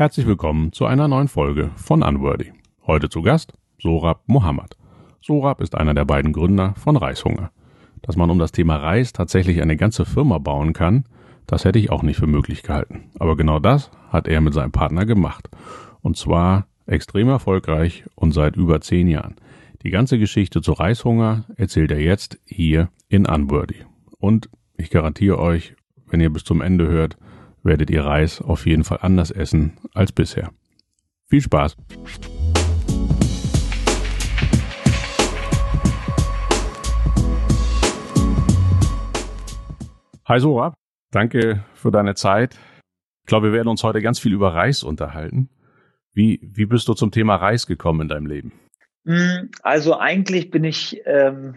Herzlich willkommen zu einer neuen Folge von Unworthy. Heute zu Gast Sorab Mohammed. Sorab ist einer der beiden Gründer von Reishunger. Dass man um das Thema Reis tatsächlich eine ganze Firma bauen kann, das hätte ich auch nicht für möglich gehalten. Aber genau das hat er mit seinem Partner gemacht. Und zwar extrem erfolgreich und seit über zehn Jahren. Die ganze Geschichte zu Reishunger erzählt er jetzt hier in Unworthy. Und ich garantiere euch, wenn ihr bis zum Ende hört, werdet ihr Reis auf jeden Fall anders essen als bisher. Viel Spaß! Hi Sora, danke für deine Zeit. Ich glaube, wir werden uns heute ganz viel über Reis unterhalten. Wie, wie bist du zum Thema Reis gekommen in deinem Leben? Hm, also eigentlich bin ich ähm,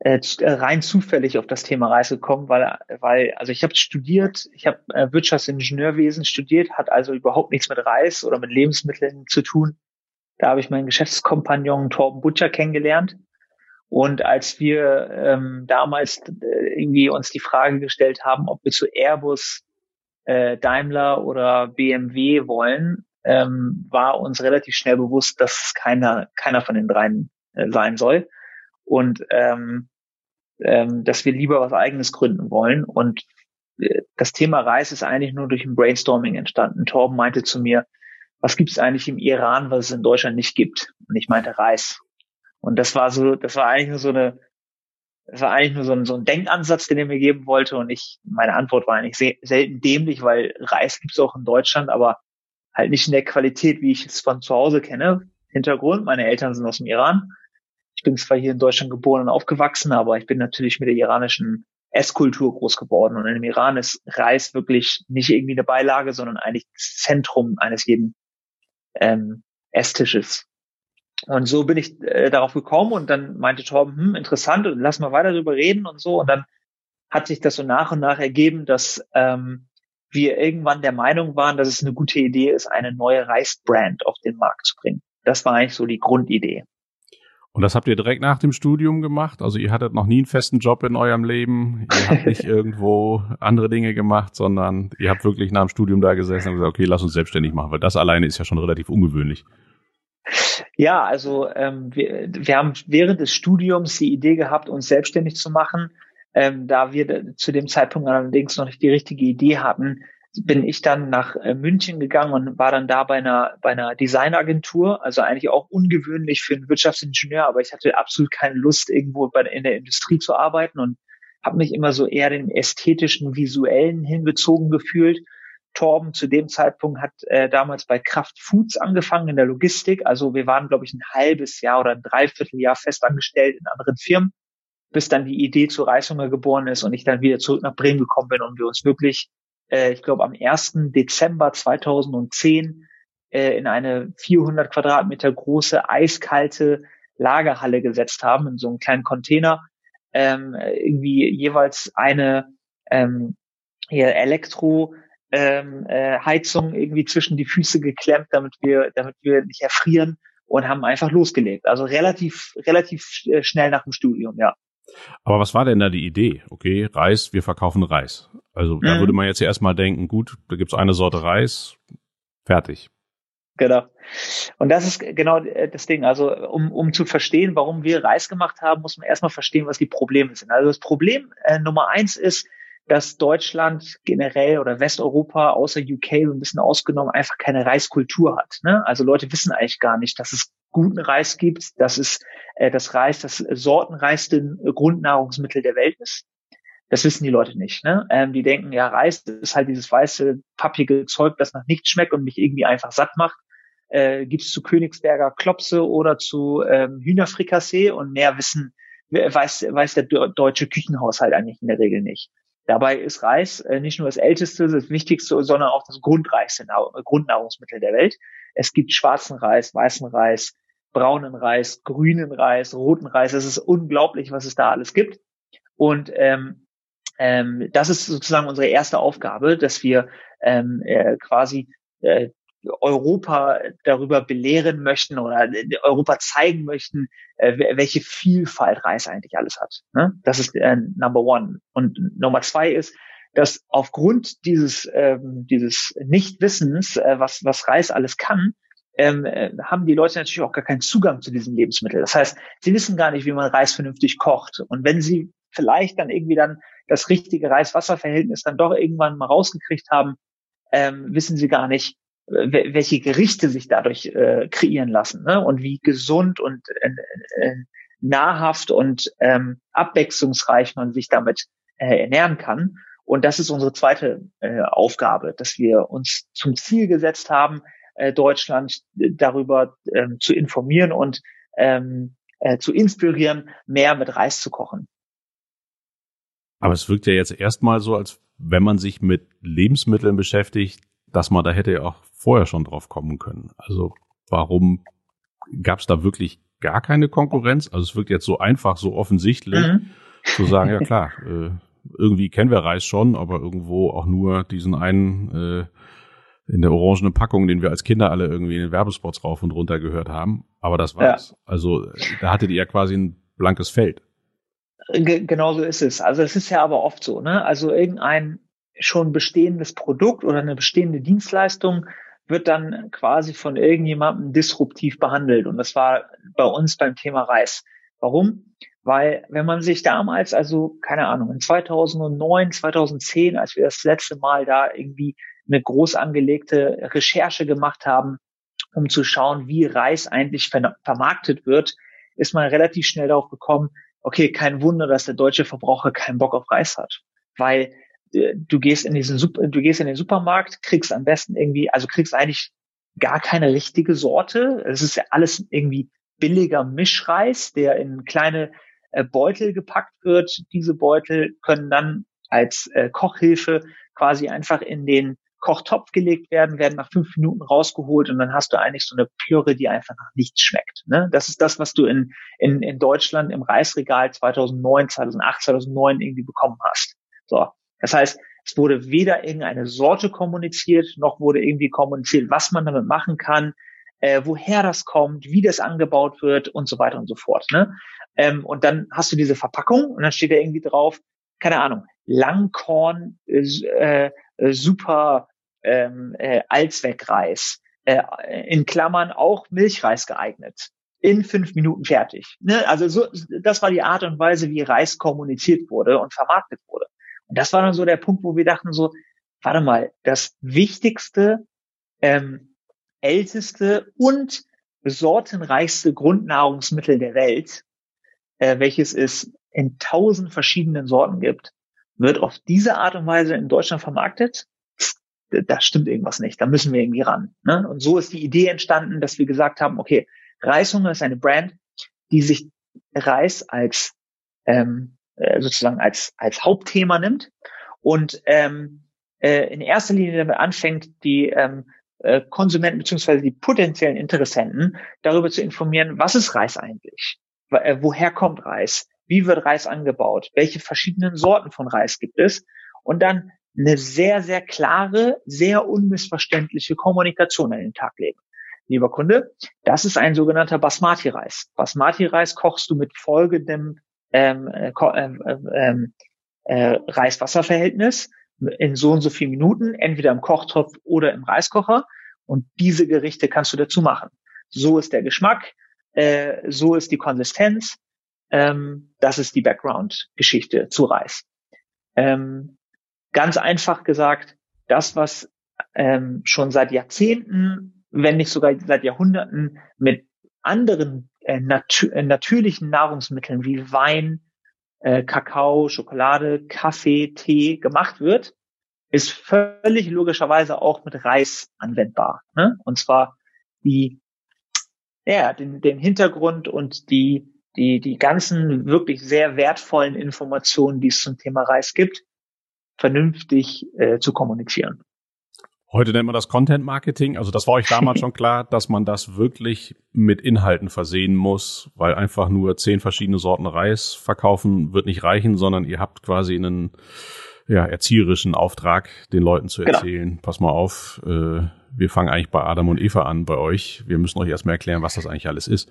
äh, äh, rein zufällig auf das Thema Reis gekommen, weil, weil also ich habe studiert, ich habe äh, Wirtschaftsingenieurwesen studiert, hat also überhaupt nichts mit Reis oder mit Lebensmitteln zu tun. Da habe ich meinen Geschäftskompagnon Torben Butcher kennengelernt und als wir ähm, damals äh, irgendwie uns die Frage gestellt haben, ob wir zu Airbus, äh, Daimler oder BMW wollen, ähm, war uns relativ schnell bewusst, dass keiner, keiner von den dreien äh, sein soll. Und ähm, ähm, dass wir lieber was eigenes gründen wollen. Und äh, das Thema Reis ist eigentlich nur durch ein Brainstorming entstanden. Torben meinte zu mir, was gibt es eigentlich im Iran, was es in Deutschland nicht gibt? Und ich meinte Reis. Und das war so, das war eigentlich nur so eine, das war eigentlich nur so ein, so ein Denkansatz, den er mir geben wollte. Und ich, meine Antwort war eigentlich sehr, selten dämlich, weil Reis gibt's auch in Deutschland, aber halt nicht in der Qualität, wie ich es von zu Hause kenne. Hintergrund, meine Eltern sind aus dem Iran. Ich bin zwar hier in Deutschland geboren und aufgewachsen, aber ich bin natürlich mit der iranischen Esskultur groß geworden. Und im Iran ist Reis wirklich nicht irgendwie eine Beilage, sondern eigentlich das Zentrum eines jeden ähm, Esstisches. Und so bin ich äh, darauf gekommen und dann meinte Torben, hm, interessant, lass mal weiter darüber reden und so. Und dann hat sich das so nach und nach ergeben, dass ähm, wir irgendwann der Meinung waren, dass es eine gute Idee ist, eine neue Reisbrand auf den Markt zu bringen. Das war eigentlich so die Grundidee. Und das habt ihr direkt nach dem Studium gemacht? Also ihr hattet noch nie einen festen Job in eurem Leben, ihr habt nicht irgendwo andere Dinge gemacht, sondern ihr habt wirklich nach dem Studium da gesessen und gesagt, okay, lass uns selbstständig machen, weil das alleine ist ja schon relativ ungewöhnlich. Ja, also ähm, wir, wir haben während des Studiums die Idee gehabt, uns selbstständig zu machen. Ähm, da wir zu dem Zeitpunkt allerdings noch nicht die richtige Idee hatten, bin ich dann nach äh, München gegangen und war dann da bei einer, bei einer Designagentur, also eigentlich auch ungewöhnlich für einen Wirtschaftsingenieur, aber ich hatte absolut keine Lust, irgendwo bei, in der Industrie zu arbeiten und habe mich immer so eher den ästhetischen, visuellen hingezogen gefühlt Torben zu dem Zeitpunkt hat äh, damals bei Kraft Foods angefangen in der Logistik. Also wir waren, glaube ich, ein halbes Jahr oder ein Dreivierteljahr festangestellt in anderen Firmen, bis dann die Idee zu Reishunger geboren ist und ich dann wieder zurück nach Bremen gekommen bin und wir uns wirklich, äh, ich glaube, am 1. Dezember 2010 äh, in eine 400 Quadratmeter große, eiskalte Lagerhalle gesetzt haben, in so einem kleinen Container, ähm, irgendwie jeweils eine ähm, hier Elektro ähm, äh, Heizung irgendwie zwischen die Füße geklemmt, damit wir, damit wir nicht erfrieren und haben einfach losgelegt. Also relativ, relativ äh, schnell nach dem Studium, ja. Aber was war denn da die Idee? Okay, Reis, wir verkaufen Reis. Also mhm. da würde man jetzt erstmal denken, gut, da gibt's eine Sorte Reis, fertig. Genau. Und das ist genau äh, das Ding. Also um, um zu verstehen, warum wir Reis gemacht haben, muss man erstmal verstehen, was die Probleme sind. Also das Problem äh, Nummer eins ist, dass Deutschland generell oder Westeuropa außer UK so ein bisschen ausgenommen einfach keine Reiskultur hat. Ne? Also Leute wissen eigentlich gar nicht, dass es guten Reis gibt, dass es äh, das Reis das sortenreichste Grundnahrungsmittel der Welt ist. Das wissen die Leute nicht. Ne? Ähm, die denken, ja, Reis ist halt dieses weiße, pappige Zeug, das nach nichts schmeckt und mich irgendwie einfach satt macht. Äh, Gibt es zu Königsberger Klopse oder zu ähm, Hühnerfrikassee und mehr wissen, weiß, weiß der deutsche Küchenhaushalt eigentlich in der Regel nicht. Dabei ist Reis äh, nicht nur das älteste, das wichtigste, sondern auch das grundreichste Grundnahrungsmittel der Welt. Es gibt schwarzen Reis, weißen Reis, braunen Reis, grünen Reis, roten Reis. Es ist unglaublich, was es da alles gibt. Und ähm, ähm, das ist sozusagen unsere erste Aufgabe, dass wir ähm, äh, quasi äh, Europa darüber belehren möchten oder Europa zeigen möchten, äh, welche Vielfalt Reis eigentlich alles hat. Ne? Das ist äh, Number One. Und Nummer zwei ist, dass aufgrund dieses, ähm, dieses Nichtwissens, äh, was, was Reis alles kann, ähm, äh, haben die Leute natürlich auch gar keinen Zugang zu diesem Lebensmittel. Das heißt, sie wissen gar nicht, wie man Reis vernünftig kocht. Und wenn sie vielleicht dann irgendwie dann das richtige Reis-Wasser-Verhältnis dann doch irgendwann mal rausgekriegt haben, ähm, wissen sie gar nicht, welche Gerichte sich dadurch äh, kreieren lassen ne? und wie gesund und äh, äh, nahrhaft und ähm, abwechslungsreich man sich damit äh, ernähren kann. Und das ist unsere zweite äh, Aufgabe, dass wir uns zum Ziel gesetzt haben, äh, Deutschland darüber ähm, zu informieren und ähm, äh, zu inspirieren, mehr mit Reis zu kochen. Aber es wirkt ja jetzt erstmal so, als wenn man sich mit Lebensmitteln beschäftigt, dass man da hätte ja auch vorher schon drauf kommen können. Also warum gab es da wirklich gar keine Konkurrenz? Also es wirkt jetzt so einfach, so offensichtlich mhm. zu sagen, ja klar, äh, irgendwie kennen wir Reis schon, aber irgendwo auch nur diesen einen äh, in der orangenen Packung, den wir als Kinder alle irgendwie in den Werbespots rauf und runter gehört haben. Aber das war's. Ja. Also da hattet ihr ja quasi ein blankes Feld. G genau so ist es. Also es ist ja aber oft so, ne? Also irgendein schon bestehendes Produkt oder eine bestehende Dienstleistung wird dann quasi von irgendjemandem disruptiv behandelt. Und das war bei uns beim Thema Reis. Warum? Weil wenn man sich damals, also keine Ahnung, in 2009, 2010, als wir das letzte Mal da irgendwie eine groß angelegte Recherche gemacht haben, um zu schauen, wie Reis eigentlich vermarktet wird, ist man relativ schnell darauf gekommen, okay, kein Wunder, dass der deutsche Verbraucher keinen Bock auf Reis hat. Weil du gehst in diesen du gehst in den Supermarkt, kriegst am besten irgendwie, also kriegst eigentlich gar keine richtige Sorte. Es ist ja alles irgendwie billiger Mischreis, der in kleine äh, Beutel gepackt wird. Diese Beutel können dann als äh, Kochhilfe quasi einfach in den Kochtopf gelegt werden, werden nach fünf Minuten rausgeholt und dann hast du eigentlich so eine Püre, die einfach nach nichts schmeckt. Ne? Das ist das, was du in, in, in Deutschland im Reisregal 2009, 2008, 2009 irgendwie bekommen hast. So. Das heißt, es wurde weder irgendeine Sorte kommuniziert, noch wurde irgendwie kommuniziert, was man damit machen kann, äh, woher das kommt, wie das angebaut wird und so weiter und so fort. Ne? Ähm, und dann hast du diese Verpackung und dann steht da irgendwie drauf, keine Ahnung, Langkorn, äh, äh, super ähm, äh, Allzweckreis, äh, in Klammern auch Milchreis geeignet. In fünf Minuten fertig. Ne? Also so, das war die Art und Weise, wie Reis kommuniziert wurde und vermarktet wurde. Und das war dann so der Punkt, wo wir dachten so, warte mal, das wichtigste, ähm, älteste und sortenreichste Grundnahrungsmittel der Welt, äh, welches es in tausend verschiedenen Sorten gibt, wird auf diese Art und Weise in Deutschland vermarktet. Da stimmt irgendwas nicht. Da müssen wir irgendwie ran. Ne? Und so ist die Idee entstanden, dass wir gesagt haben, okay, Reishunger ist eine Brand, die sich Reis als ähm, äh, sozusagen als, als Hauptthema nimmt und ähm, äh, in erster Linie damit anfängt, die ähm, äh, Konsumenten beziehungsweise die potenziellen Interessenten darüber zu informieren, was ist Reis eigentlich? Äh, woher kommt Reis? Wie wird Reis angebaut? Welche verschiedenen Sorten von Reis gibt es? Und dann eine sehr, sehr klare, sehr unmissverständliche Kommunikation an den Tag legen. Lieber Kunde, das ist ein sogenannter Basmati-Reis. Basmati-Reis kochst du mit folgendem ähm, äh, ähm, ähm, äh, Reis-Wasser-Verhältnis in so und so vielen Minuten, entweder im Kochtopf oder im Reiskocher. Und diese Gerichte kannst du dazu machen. So ist der Geschmack, äh, so ist die Konsistenz. Ähm, das ist die Background-Geschichte zu Reis. Ähm, ganz einfach gesagt, das, was ähm, schon seit Jahrzehnten, wenn nicht sogar seit Jahrhunderten mit anderen äh, natür äh, natürlichen Nahrungsmitteln wie Wein, äh, Kakao, Schokolade, Kaffee, Tee gemacht wird, ist völlig logischerweise auch mit Reis anwendbar. Ne? Und zwar die, ja, den, den Hintergrund und die, die, die ganzen wirklich sehr wertvollen Informationen, die es zum Thema Reis gibt, vernünftig äh, zu kommunizieren. Heute nennt man das Content Marketing. Also das war euch damals schon klar, dass man das wirklich mit Inhalten versehen muss, weil einfach nur zehn verschiedene Sorten Reis verkaufen wird nicht reichen, sondern ihr habt quasi einen ja, erzieherischen Auftrag, den Leuten zu genau. erzählen. Genau. Pass mal auf, äh, wir fangen eigentlich bei Adam und Eva an bei euch. Wir müssen euch erstmal erklären, was das eigentlich alles ist.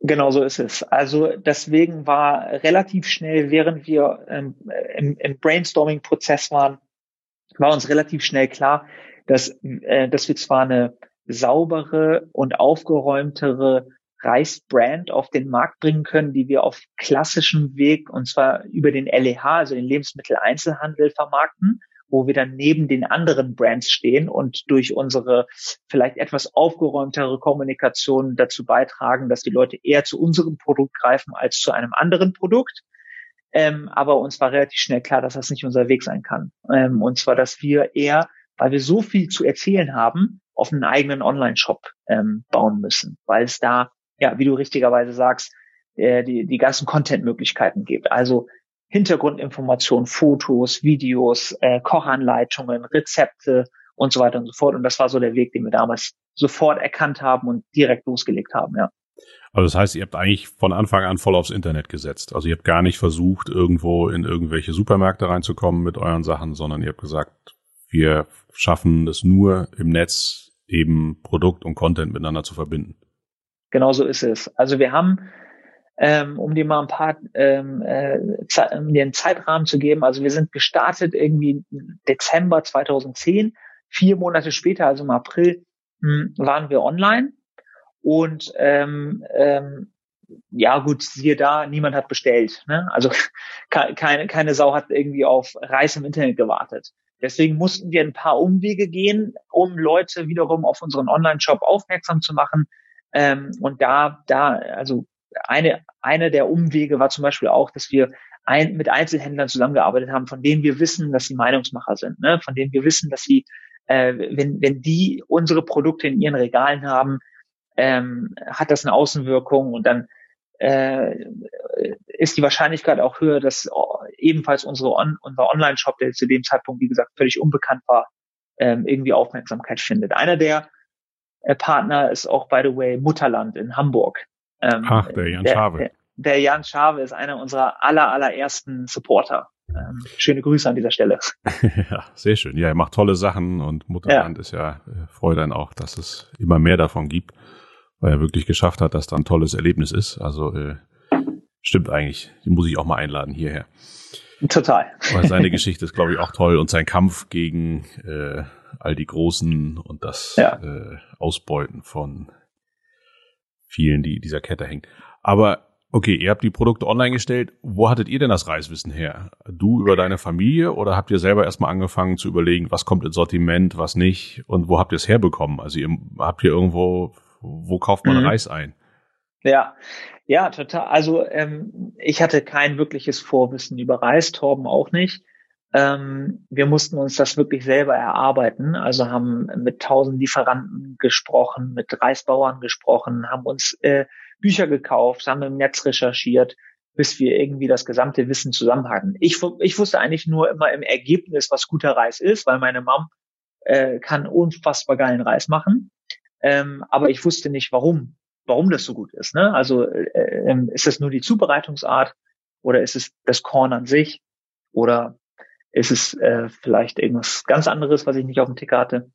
Genau so ist es. Also deswegen war relativ schnell, während wir ähm, im, im Brainstorming-Prozess waren, war uns relativ schnell klar, dass, äh, dass wir zwar eine saubere und aufgeräumtere Reisbrand auf den Markt bringen können, die wir auf klassischem Weg und zwar über den LEH, also den Lebensmitteleinzelhandel vermarkten, wo wir dann neben den anderen Brands stehen und durch unsere vielleicht etwas aufgeräumtere Kommunikation dazu beitragen, dass die Leute eher zu unserem Produkt greifen als zu einem anderen Produkt. Ähm, aber uns war relativ schnell klar, dass das nicht unser Weg sein kann. Ähm, und zwar, dass wir eher, weil wir so viel zu erzählen haben, auf einen eigenen Online-Shop ähm, bauen müssen, weil es da, ja, wie du richtigerweise sagst, äh, die, die ganzen Content-Möglichkeiten gibt. Also Hintergrundinformationen, Fotos, Videos, äh, Kochanleitungen, Rezepte und so weiter und so fort. Und das war so der Weg, den wir damals sofort erkannt haben und direkt losgelegt haben, ja. Also das heißt, ihr habt eigentlich von Anfang an voll aufs Internet gesetzt. Also ihr habt gar nicht versucht, irgendwo in irgendwelche Supermärkte reinzukommen mit euren Sachen, sondern ihr habt gesagt, wir schaffen es nur im Netz eben Produkt und Content miteinander zu verbinden. Genau so ist es. Also wir haben ähm, um dir mal ein paar, ähm, äh, um dir einen Zeitrahmen zu geben. Also wir sind gestartet irgendwie Dezember 2010. Vier Monate später, also im April, mh, hm, waren wir online. Und ähm, ähm, ja gut, siehe da, niemand hat bestellt. Ne? Also keine, keine Sau hat irgendwie auf Reis im Internet gewartet. Deswegen mussten wir ein paar Umwege gehen, um Leute wiederum auf unseren Online-Shop aufmerksam zu machen. Ähm, und da, da, also eine, eine der Umwege war zum Beispiel auch, dass wir ein, mit Einzelhändlern zusammengearbeitet haben, von denen wir wissen, dass sie Meinungsmacher sind, ne? von denen wir wissen, dass sie, äh, wenn, wenn die unsere Produkte in ihren Regalen haben, ähm, hat das eine Außenwirkung und dann äh, ist die Wahrscheinlichkeit auch höher, dass ebenfalls unsere On unser Online-Shop, der zu dem Zeitpunkt, wie gesagt, völlig unbekannt war, ähm, irgendwie Aufmerksamkeit findet. Einer der äh, Partner ist auch, by the way, Mutterland in Hamburg. Ähm, Ach, der Jan Schave. Der, der Jan Schave ist einer unserer aller, allerersten Supporter. Ähm, schöne Grüße an dieser Stelle. ja, sehr schön. Ja, er macht tolle Sachen und Mutterland ja. ist ja, äh, freut einen auch, dass es immer mehr davon gibt, weil er wirklich geschafft hat, dass da ein tolles Erlebnis ist. Also äh, stimmt eigentlich. Den muss ich auch mal einladen hierher. Total. Weil seine Geschichte ist, glaube ich, auch toll und sein Kampf gegen äh, all die Großen und das ja. äh, Ausbeuten von vielen, die dieser Kette hängen. Aber okay, ihr habt die Produkte online gestellt. Wo hattet ihr denn das Reiswissen her? Du über deine Familie oder habt ihr selber erstmal angefangen zu überlegen, was kommt ins Sortiment, was nicht und wo habt ihr es herbekommen? Also ihr habt ihr irgendwo, wo kauft man mhm. Reis ein? Ja, ja, total. Also ähm, ich hatte kein wirkliches Vorwissen über Reis, Torben auch nicht. Ähm, wir mussten uns das wirklich selber erarbeiten, also haben mit tausend Lieferanten gesprochen, mit Reisbauern gesprochen, haben uns äh, Bücher gekauft, haben im Netz recherchiert, bis wir irgendwie das gesamte Wissen zusammen hatten. Ich, ich wusste eigentlich nur immer im Ergebnis, was guter Reis ist, weil meine Mom äh, kann unfassbar geilen Reis machen. Ähm, aber ich wusste nicht, warum, warum das so gut ist. Ne? Also äh, äh, ist es nur die Zubereitungsart oder ist es das Korn an sich oder ist es äh, vielleicht irgendwas ganz anderes, was ich nicht auf dem Ticker hatte.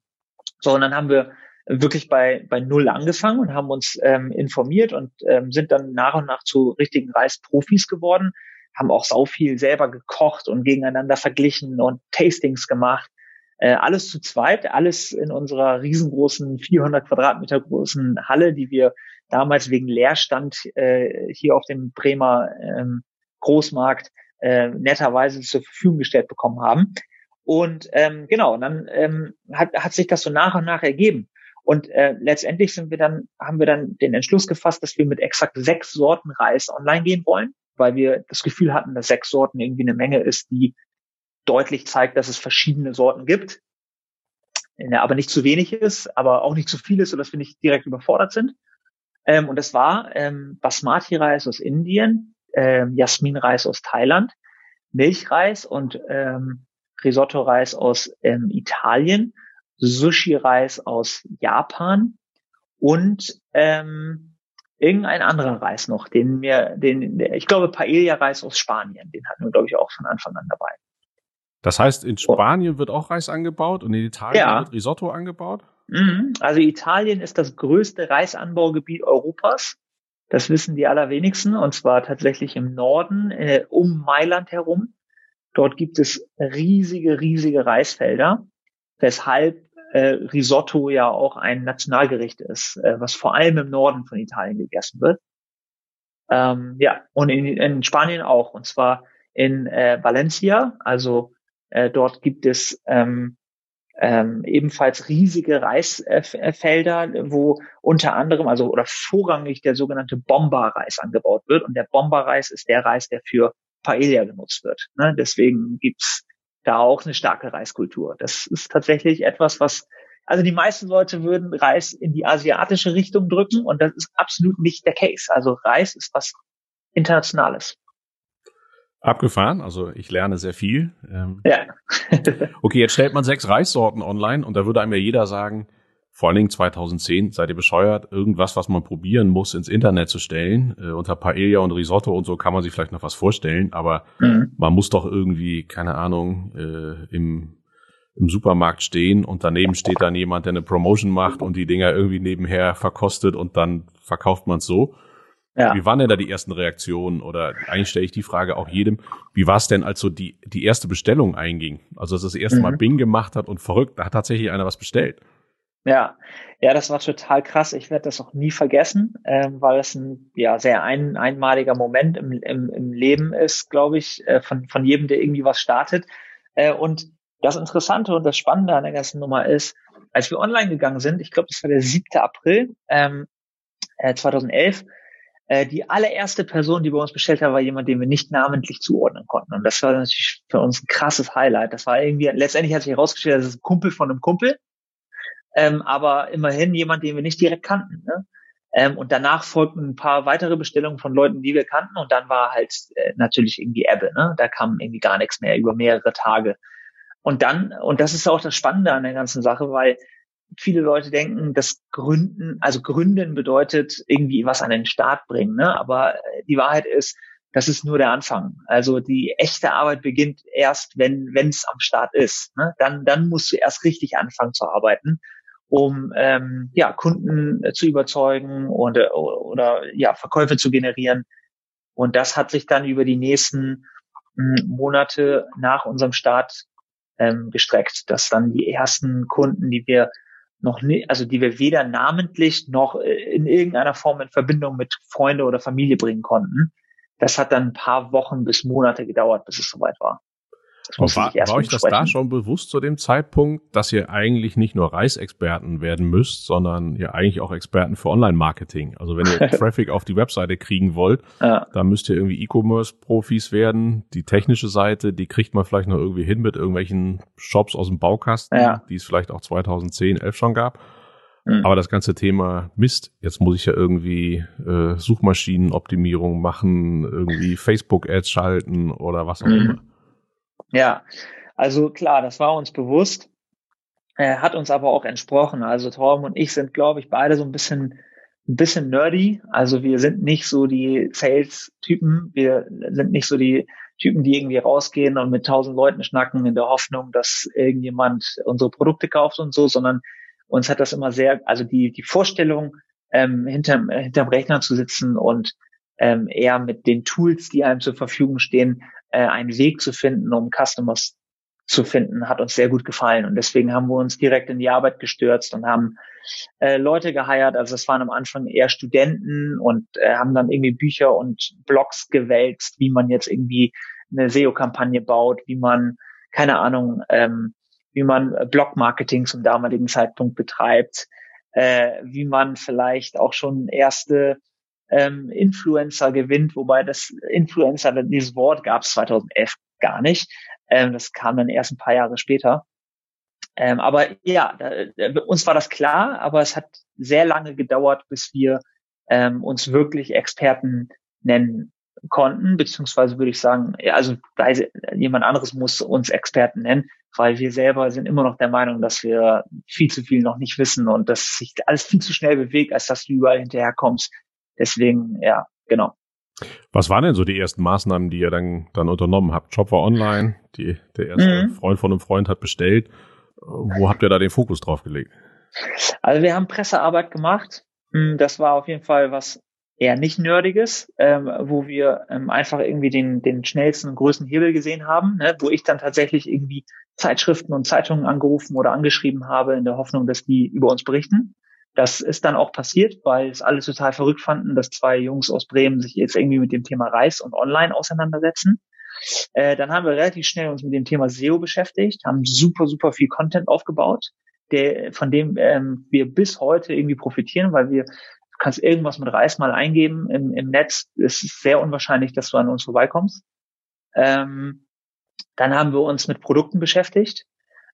So, und dann haben wir wirklich bei, bei Null angefangen und haben uns ähm, informiert und ähm, sind dann nach und nach zu richtigen Reisprofis geworden, haben auch sau viel selber gekocht und gegeneinander verglichen und Tastings gemacht. Äh, alles zu zweit, alles in unserer riesengroßen 400 Quadratmeter großen Halle, die wir damals wegen Leerstand äh, hier auf dem Bremer ähm, Großmarkt äh, netterweise zur Verfügung gestellt bekommen haben. Und ähm, genau, und dann ähm, hat, hat sich das so nach und nach ergeben. Und äh, letztendlich sind wir dann, haben wir dann den Entschluss gefasst, dass wir mit exakt sechs Sorten Reis online gehen wollen, weil wir das Gefühl hatten, dass sechs Sorten irgendwie eine Menge ist, die deutlich zeigt, dass es verschiedene Sorten gibt. Ja, aber nicht zu wenig ist, aber auch nicht zu viel ist, sodass wir nicht direkt überfordert sind. Ähm, und das war ähm, Basmati-Reis aus Indien, ähm, Jasminreis aus Thailand, Milchreis und ähm, Risotto-Reis aus ähm, Italien, Sushi-Reis aus Japan und ähm, irgendein anderer Reis noch, den mir, den, ich glaube Paella-Reis aus Spanien, den hatten wir, glaube ich, auch von Anfang an dabei. Das heißt, in Spanien wird auch Reis angebaut und in Italien ja. wird Risotto angebaut? Mhm. Also Italien ist das größte Reisanbaugebiet Europas. Das wissen die allerwenigsten und zwar tatsächlich im Norden äh, um Mailand herum. Dort gibt es riesige, riesige Reisfelder, weshalb äh, Risotto ja auch ein Nationalgericht ist, äh, was vor allem im Norden von Italien gegessen wird. Ähm, ja, und in, in Spanien auch. Und zwar in äh, Valencia. Also äh, dort gibt es ähm, ähm, ebenfalls riesige Reisfelder, wo unter anderem, also oder vorrangig der sogenannte Bomba-Reis angebaut wird. Und der Bomba-Reis ist der Reis, der für Paella genutzt wird. Ne? Deswegen gibt's da auch eine starke Reiskultur. Das ist tatsächlich etwas, was also die meisten Leute würden Reis in die asiatische Richtung drücken und das ist absolut nicht der Case. Also Reis ist was Internationales. Abgefahren, also ich lerne sehr viel. Ähm, ja. okay, jetzt stellt man sechs Reissorten online und da würde einem ja jeder sagen, vor allen Dingen 2010, seid ihr bescheuert, irgendwas, was man probieren muss, ins Internet zu stellen. Äh, unter Paella und Risotto und so kann man sich vielleicht noch was vorstellen, aber mhm. man muss doch irgendwie, keine Ahnung, äh, im, im Supermarkt stehen und daneben steht dann jemand, der eine Promotion macht und die Dinger irgendwie nebenher verkostet und dann verkauft man es so. Ja. Wie waren denn da die ersten Reaktionen? Oder eigentlich stelle ich die Frage auch jedem, wie war es denn, als so die, die erste Bestellung einging? Also, dass das erste mhm. Mal Bing gemacht hat und verrückt, da hat tatsächlich einer was bestellt. Ja, ja, das war total krass. Ich werde das auch nie vergessen, ähm, weil es ein ja sehr ein, einmaliger Moment im, im, im Leben ist, glaube ich, äh, von, von jedem, der irgendwie was startet. Äh, und das Interessante und das Spannende an der ganzen Nummer ist, als wir online gegangen sind, ich glaube, das war der 7. April ähm, äh, 2011, äh, die allererste Person, die bei uns bestellt hat, war jemand, den wir nicht namentlich zuordnen konnten. Und das war natürlich für uns ein krasses Highlight. Das war irgendwie, letztendlich hat sich herausgestellt, das ist ein Kumpel von einem Kumpel, ähm, aber immerhin jemand, den wir nicht direkt kannten. Ne? Ähm, und danach folgten ein paar weitere Bestellungen von Leuten, die wir kannten. Und dann war halt äh, natürlich irgendwie Ebbe. Ne? Da kam irgendwie gar nichts mehr über mehrere Tage. Und dann, und das ist auch das Spannende an der ganzen Sache, weil viele Leute denken, dass Gründen, also Gründen bedeutet irgendwie was an den Start bringen. Ne? Aber die Wahrheit ist, das ist nur der Anfang. Also die echte Arbeit beginnt erst, wenn es am Start ist. Ne? Dann dann musst du erst richtig anfangen zu arbeiten, um ähm, ja Kunden zu überzeugen und oder, oder ja Verkäufe zu generieren. Und das hat sich dann über die nächsten hm, Monate nach unserem Start ähm, gestreckt, dass dann die ersten Kunden, die wir noch nie, also die wir weder namentlich noch äh, in irgendeiner Form in Verbindung mit Freunde oder Familie bringen konnten. Das hat dann ein paar Wochen bis Monate gedauert, bis es soweit war. War, war euch das da schon bewusst zu dem Zeitpunkt, dass ihr eigentlich nicht nur Reisexperten werden müsst, sondern ihr eigentlich auch Experten für Online-Marketing? Also wenn ihr Traffic auf die Webseite kriegen wollt, ja. dann müsst ihr irgendwie E-Commerce-Profis werden. Die technische Seite, die kriegt man vielleicht noch irgendwie hin mit irgendwelchen Shops aus dem Baukasten, ja. die es vielleicht auch 2010, 11 schon gab. Mhm. Aber das ganze Thema Mist, jetzt muss ich ja irgendwie äh, Suchmaschinenoptimierung machen, irgendwie Facebook-Ads schalten oder was auch mhm. immer. Ja, also klar, das war uns bewusst, äh, hat uns aber auch entsprochen. Also Torben und ich sind, glaube ich, beide so ein bisschen ein bisschen nerdy. Also wir sind nicht so die Sales-Typen. Wir sind nicht so die Typen, die irgendwie rausgehen und mit tausend Leuten schnacken in der Hoffnung, dass irgendjemand unsere Produkte kauft und so, sondern uns hat das immer sehr, also die, die Vorstellung, ähm, hinterm, hinterm Rechner zu sitzen und ähm, eher mit den Tools, die einem zur Verfügung stehen, äh, einen Weg zu finden, um Customers zu finden, hat uns sehr gut gefallen. Und deswegen haben wir uns direkt in die Arbeit gestürzt und haben äh, Leute geheiert. Also es waren am Anfang eher Studenten und äh, haben dann irgendwie Bücher und Blogs gewälzt, wie man jetzt irgendwie eine SEO-Kampagne baut, wie man, keine Ahnung, ähm, wie man Blog-Marketing zum damaligen Zeitpunkt betreibt, äh, wie man vielleicht auch schon erste ähm, Influencer gewinnt, wobei das Influencer, dieses Wort gab es 2011 gar nicht. Ähm, das kam dann erst ein paar Jahre später. Ähm, aber ja, da, da, uns war das klar, aber es hat sehr lange gedauert, bis wir ähm, uns wirklich Experten nennen konnten, beziehungsweise würde ich sagen, also jemand anderes muss uns Experten nennen, weil wir selber sind immer noch der Meinung, dass wir viel zu viel noch nicht wissen und dass sich alles viel zu schnell bewegt, als dass du überall hinterherkommst, Deswegen, ja, genau. Was waren denn so die ersten Maßnahmen, die ihr dann, dann unternommen habt? Job war online, die, der erste mhm. Freund von einem Freund hat bestellt. Wo habt ihr da den Fokus drauf gelegt? Also wir haben Pressearbeit gemacht. Hm, das war auf jeden Fall was eher nicht nerdiges, ähm, wo wir ähm, einfach irgendwie den, den schnellsten und größten Hebel gesehen haben, ne, wo ich dann tatsächlich irgendwie Zeitschriften und Zeitungen angerufen oder angeschrieben habe in der Hoffnung, dass die über uns berichten. Das ist dann auch passiert, weil es alle total verrückt fanden, dass zwei Jungs aus Bremen sich jetzt irgendwie mit dem Thema Reis und Online auseinandersetzen. Äh, dann haben wir relativ schnell uns mit dem Thema SEO beschäftigt, haben super, super viel Content aufgebaut, der, von dem ähm, wir bis heute irgendwie profitieren, weil wir du kannst irgendwas mit Reis mal eingeben im, im Netz. Es ist sehr unwahrscheinlich, dass du an uns vorbeikommst. Ähm, dann haben wir uns mit Produkten beschäftigt.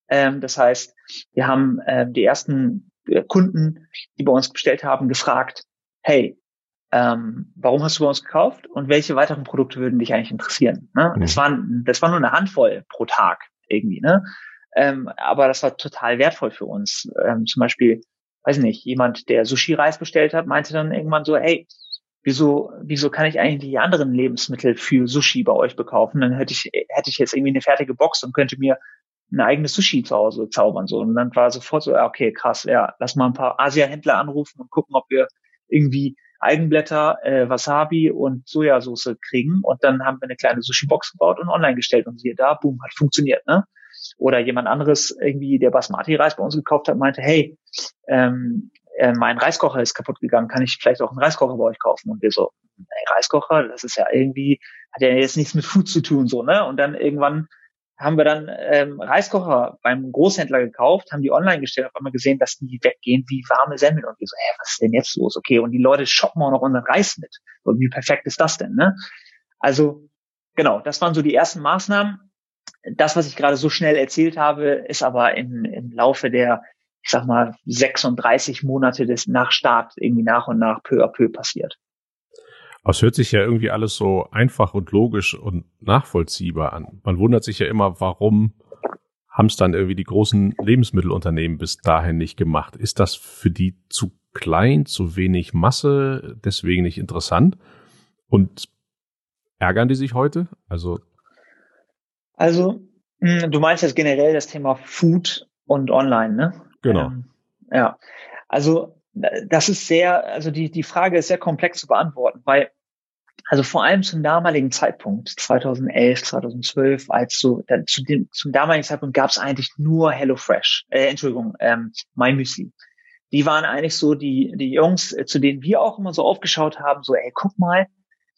Ähm, das heißt, wir haben ähm, die ersten äh, Kunden, die bei uns bestellt haben, gefragt, hey, ähm, warum hast du bei uns gekauft und welche weiteren Produkte würden dich eigentlich interessieren? Ne? Mhm. Das, waren, das war nur eine Handvoll pro Tag irgendwie, ne? Ähm, aber das war total wertvoll für uns. Ähm, zum Beispiel weiß nicht, jemand, der Sushi-Reis bestellt hat, meinte dann irgendwann so, hey, wieso, wieso kann ich eigentlich die anderen Lebensmittel für Sushi bei euch bekaufen? Dann hätte ich, hätte ich jetzt irgendwie eine fertige Box und könnte mir ein eigenes Sushi zu Hause zaubern, so. Und dann war sofort so, okay, krass, ja, lass mal ein paar Asia-Händler anrufen und gucken, ob wir irgendwie Eigenblätter, äh, Wasabi und Sojasauce kriegen. Und dann haben wir eine kleine Sushi-Box gebaut und online gestellt und siehe da, boom, hat funktioniert, ne? Oder jemand anderes irgendwie, der Basmati-Reis bei uns gekauft hat, meinte, hey, ähm, äh, mein Reiskocher ist kaputt gegangen, kann ich vielleicht auch einen Reiskocher bei euch kaufen? Und wir so, ey, Reiskocher, das ist ja irgendwie, hat ja jetzt nichts mit Food zu tun, so, ne? Und dann irgendwann haben wir dann ähm, Reiskocher beim Großhändler gekauft, haben die online gestellt, auf einmal gesehen, dass die weggehen wie warme Semmeln und wir so, hä, was ist denn jetzt los? Okay, und die Leute shoppen auch noch unseren Reis mit. Und wie perfekt ist das denn, ne? Also, genau, das waren so die ersten Maßnahmen das, was ich gerade so schnell erzählt habe, ist aber in, im Laufe der, ich sag mal, 36 Monate des nach Start irgendwie nach und nach peu à peu passiert. Aber es hört sich ja irgendwie alles so einfach und logisch und nachvollziehbar an. Man wundert sich ja immer, warum haben es dann irgendwie die großen Lebensmittelunternehmen bis dahin nicht gemacht? Ist das für die zu klein, zu wenig Masse, deswegen nicht interessant? Und ärgern die sich heute? Also also, hm, du meinst jetzt generell das Thema Food und Online, ne? Genau. Ähm, ja. Also, das ist sehr, also die, die Frage ist sehr komplex zu beantworten, weil, also vor allem zum damaligen Zeitpunkt, 2011, 2012, als so, da, zu dem, zum damaligen Zeitpunkt gab es eigentlich nur HelloFresh, äh, Entschuldigung, ähm, MyMüsli. Die waren eigentlich so die, die Jungs, äh, zu denen wir auch immer so aufgeschaut haben, so, ey, guck mal,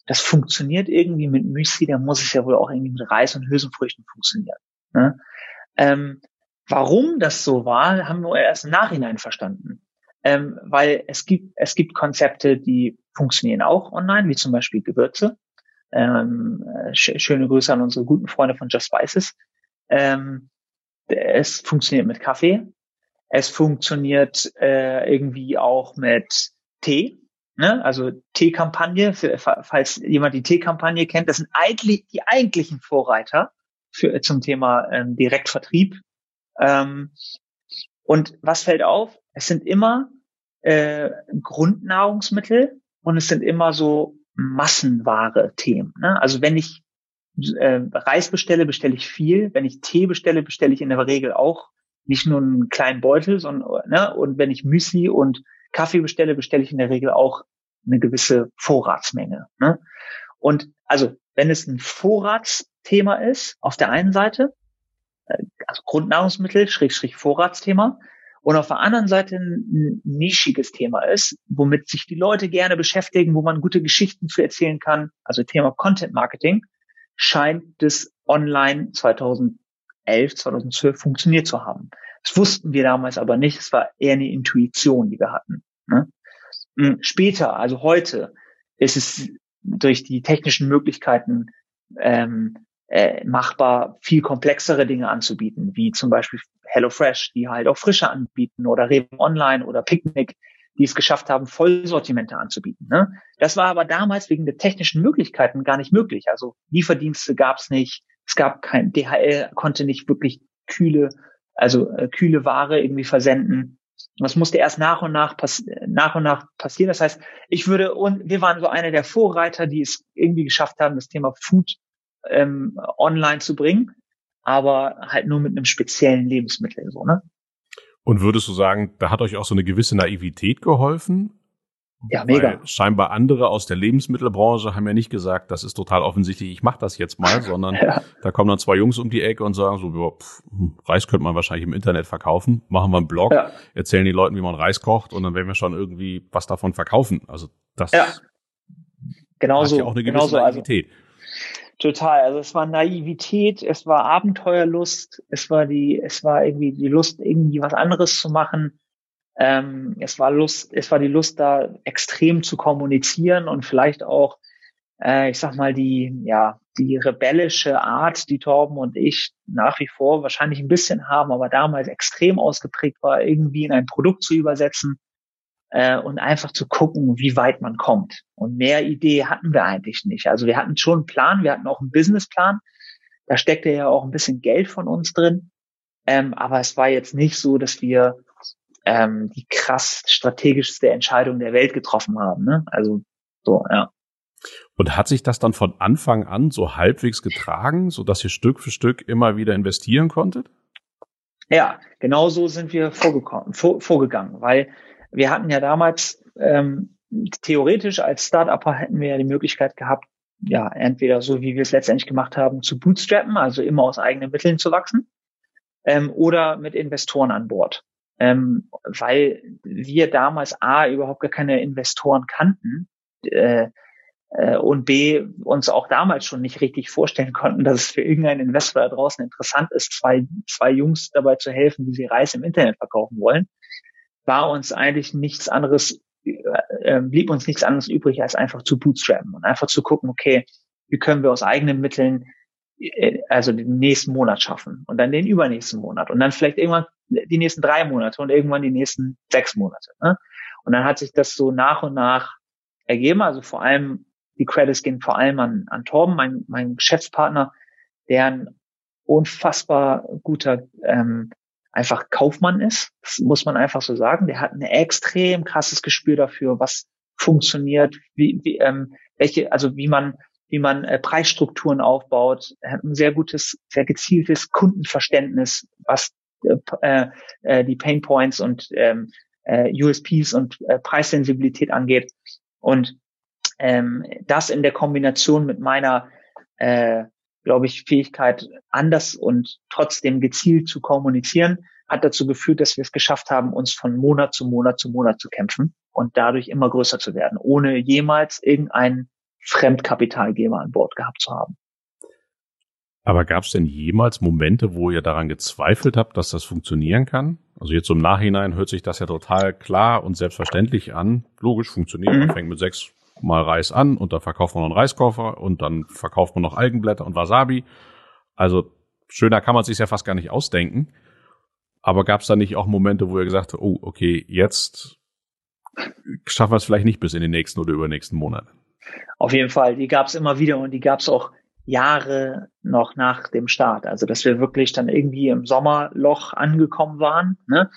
das funktioniert irgendwie mit Müsli, dann muss es ja wohl auch irgendwie mit Reis und Hülsenfrüchten funktionieren. Ne? Ähm, warum das so war, haben wir erst im Nachhinein verstanden. Ähm, weil es gibt, es gibt Konzepte, die funktionieren auch online, wie zum Beispiel Gewürze. Ähm, sch schöne Grüße an unsere guten Freunde von Just Spices. Ähm, es funktioniert mit Kaffee. Es funktioniert äh, irgendwie auch mit Tee ne? also T-Kampagne, falls jemand die T-Kampagne kennt, das sind eigentlich die eigentlichen Vorreiter für, zum Thema ähm, Direktvertrieb. Ähm, und was fällt auf? Es sind immer äh, Grundnahrungsmittel und es sind immer so Massenware Themen. Ne? Also wenn ich äh, Reis bestelle, bestelle ich viel. Wenn ich Tee bestelle, bestelle ich in der Regel auch nicht nur einen kleinen Beutel, sondern ne? und wenn ich Müsli und Kaffee bestelle, bestelle ich in der Regel auch eine gewisse Vorratsmenge. Ne? Und also, wenn es ein Vorratsthema ist, auf der einen Seite, äh, also Grundnahrungsmittel, Schrägstrich Vorratsthema, und auf der anderen Seite ein nischiges Thema ist, womit sich die Leute gerne beschäftigen, wo man gute Geschichten zu erzählen kann, also Thema Content Marketing, scheint das online 2011, 2012 funktioniert zu haben. Das wussten wir damals aber nicht. Es war eher eine Intuition, die wir hatten. Ne? Hm, später, also heute, ist es durch die technischen Möglichkeiten ähm, äh, machbar, viel komplexere Dinge anzubieten, wie zum Beispiel HelloFresh, die halt auch Frische anbieten oder Rewe Online oder Picnic, die es geschafft haben, Vollsortimente anzubieten. Ne? Das war aber damals wegen der technischen Möglichkeiten gar nicht möglich. Also Lieferdienste gab es nicht, es gab kein DHL konnte nicht wirklich kühle, also äh, kühle Ware irgendwie versenden. Das musste erst nach und nach, nach und nach passieren. Das heißt, ich würde, und wir waren so einer der Vorreiter, die es irgendwie geschafft haben, das Thema Food ähm, online zu bringen, aber halt nur mit einem speziellen Lebensmittel, so, ne? Und würdest du sagen, da hat euch auch so eine gewisse Naivität geholfen? Ja, mega. Weil scheinbar andere aus der Lebensmittelbranche haben ja nicht gesagt, das ist total offensichtlich, ich mache das jetzt mal, sondern ja. da kommen dann zwei Jungs um die Ecke und sagen so, ja, pff, hm, Reis könnte man wahrscheinlich im Internet verkaufen, machen wir einen Blog, ja. erzählen die Leuten, wie man Reis kocht und dann werden wir schon irgendwie was davon verkaufen. Also das ja. genauso, hat ja auch eine gewisse genauso, also Naivität. Also, total. Also es war Naivität, es war Abenteuerlust, es war die, es war irgendwie die Lust, irgendwie was anderes zu machen ähm, es war Lust, es war die Lust, da extrem zu kommunizieren und vielleicht auch, äh, ich sag mal, die, ja, die rebellische Art, die Torben und ich nach wie vor wahrscheinlich ein bisschen haben, aber damals extrem ausgeprägt war, irgendwie in ein Produkt zu übersetzen äh, und einfach zu gucken, wie weit man kommt. Und mehr Idee hatten wir eigentlich nicht. Also wir hatten schon einen Plan, wir hatten auch einen Businessplan. Da steckte ja auch ein bisschen Geld von uns drin. Ähm, aber es war jetzt nicht so, dass wir ähm, die krass strategischste Entscheidung der Welt getroffen haben. Ne? Also so, ja. Und hat sich das dann von Anfang an so halbwegs getragen, so dass ihr Stück für Stück immer wieder investieren konntet? Ja, genau so sind wir vorgekommen, vor, vorgegangen, weil wir hatten ja damals ähm, theoretisch als Startupper hätten wir ja die Möglichkeit gehabt, ja, entweder so wie wir es letztendlich gemacht haben, zu bootstrappen, also immer aus eigenen Mitteln zu wachsen, ähm, oder mit Investoren an Bord. Ähm, weil wir damals A überhaupt gar keine Investoren kannten äh, äh, und B uns auch damals schon nicht richtig vorstellen konnten, dass es für irgendeinen Investor da draußen interessant ist, zwei, zwei Jungs dabei zu helfen, wie sie Reis im Internet verkaufen wollen, war uns eigentlich nichts anderes, äh, äh, blieb uns nichts anderes übrig, als einfach zu bootstrappen und einfach zu gucken, okay, wie können wir aus eigenen Mitteln äh, also den nächsten Monat schaffen und dann den übernächsten Monat und dann vielleicht irgendwann die nächsten drei Monate und irgendwann die nächsten sechs Monate. Ne? Und dann hat sich das so nach und nach ergeben. Also vor allem, die Credits gehen vor allem an, an Torben, mein, mein Geschäftspartner, der ein unfassbar guter ähm, einfach Kaufmann ist. Das muss man einfach so sagen. Der hat ein extrem krasses Gespür dafür, was funktioniert, wie, wie ähm, welche, also wie man wie man äh, Preisstrukturen aufbaut. Er hat ein sehr gutes, sehr gezieltes Kundenverständnis, was äh, äh, die Pain Points und ähm, äh, USPs und äh, Preissensibilität angeht. Und ähm, das in der Kombination mit meiner, äh, glaube ich, Fähigkeit, anders und trotzdem gezielt zu kommunizieren, hat dazu geführt, dass wir es geschafft haben, uns von Monat zu Monat zu Monat zu kämpfen und dadurch immer größer zu werden, ohne jemals irgendeinen Fremdkapitalgeber an Bord gehabt zu haben. Aber gab es denn jemals Momente, wo ihr daran gezweifelt habt, dass das funktionieren kann? Also jetzt im Nachhinein hört sich das ja total klar und selbstverständlich an. Logisch funktioniert. Mhm. Man fängt mit sechs Mal Reis an und dann verkauft man noch einen Reiskoffer und dann verkauft man noch Algenblätter und Wasabi. Also schöner kann man sich ja fast gar nicht ausdenken. Aber gab es da nicht auch Momente, wo ihr gesagt habt, oh, okay, jetzt schaffen wir es vielleicht nicht bis in den nächsten oder übernächsten Monat? Auf jeden Fall, die gab es immer wieder und die gab es auch Jahre noch nach dem Start. Also dass wir wirklich dann irgendwie im Sommerloch angekommen waren ne?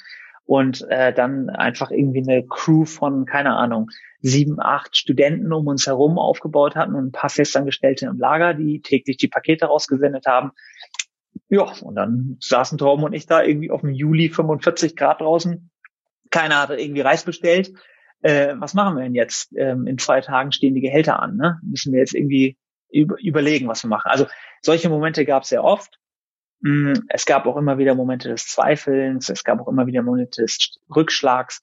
Und äh, dann einfach irgendwie eine Crew von, keine Ahnung, sieben, acht Studenten um uns herum aufgebaut hatten und ein paar Festangestellte im Lager, die täglich die Pakete rausgesendet haben. Ja, und dann saßen Torben und ich da irgendwie auf dem Juli 45 Grad draußen. Keiner hatte irgendwie Reis bestellt. Äh, was machen wir denn jetzt? Ähm, in zwei Tagen stehen die Gehälter an. Ne? Müssen wir jetzt irgendwie über, überlegen, was wir machen. Also solche Momente gab es sehr oft. Mm, es gab auch immer wieder Momente des Zweifelns, es gab auch immer wieder Momente des Rückschlags.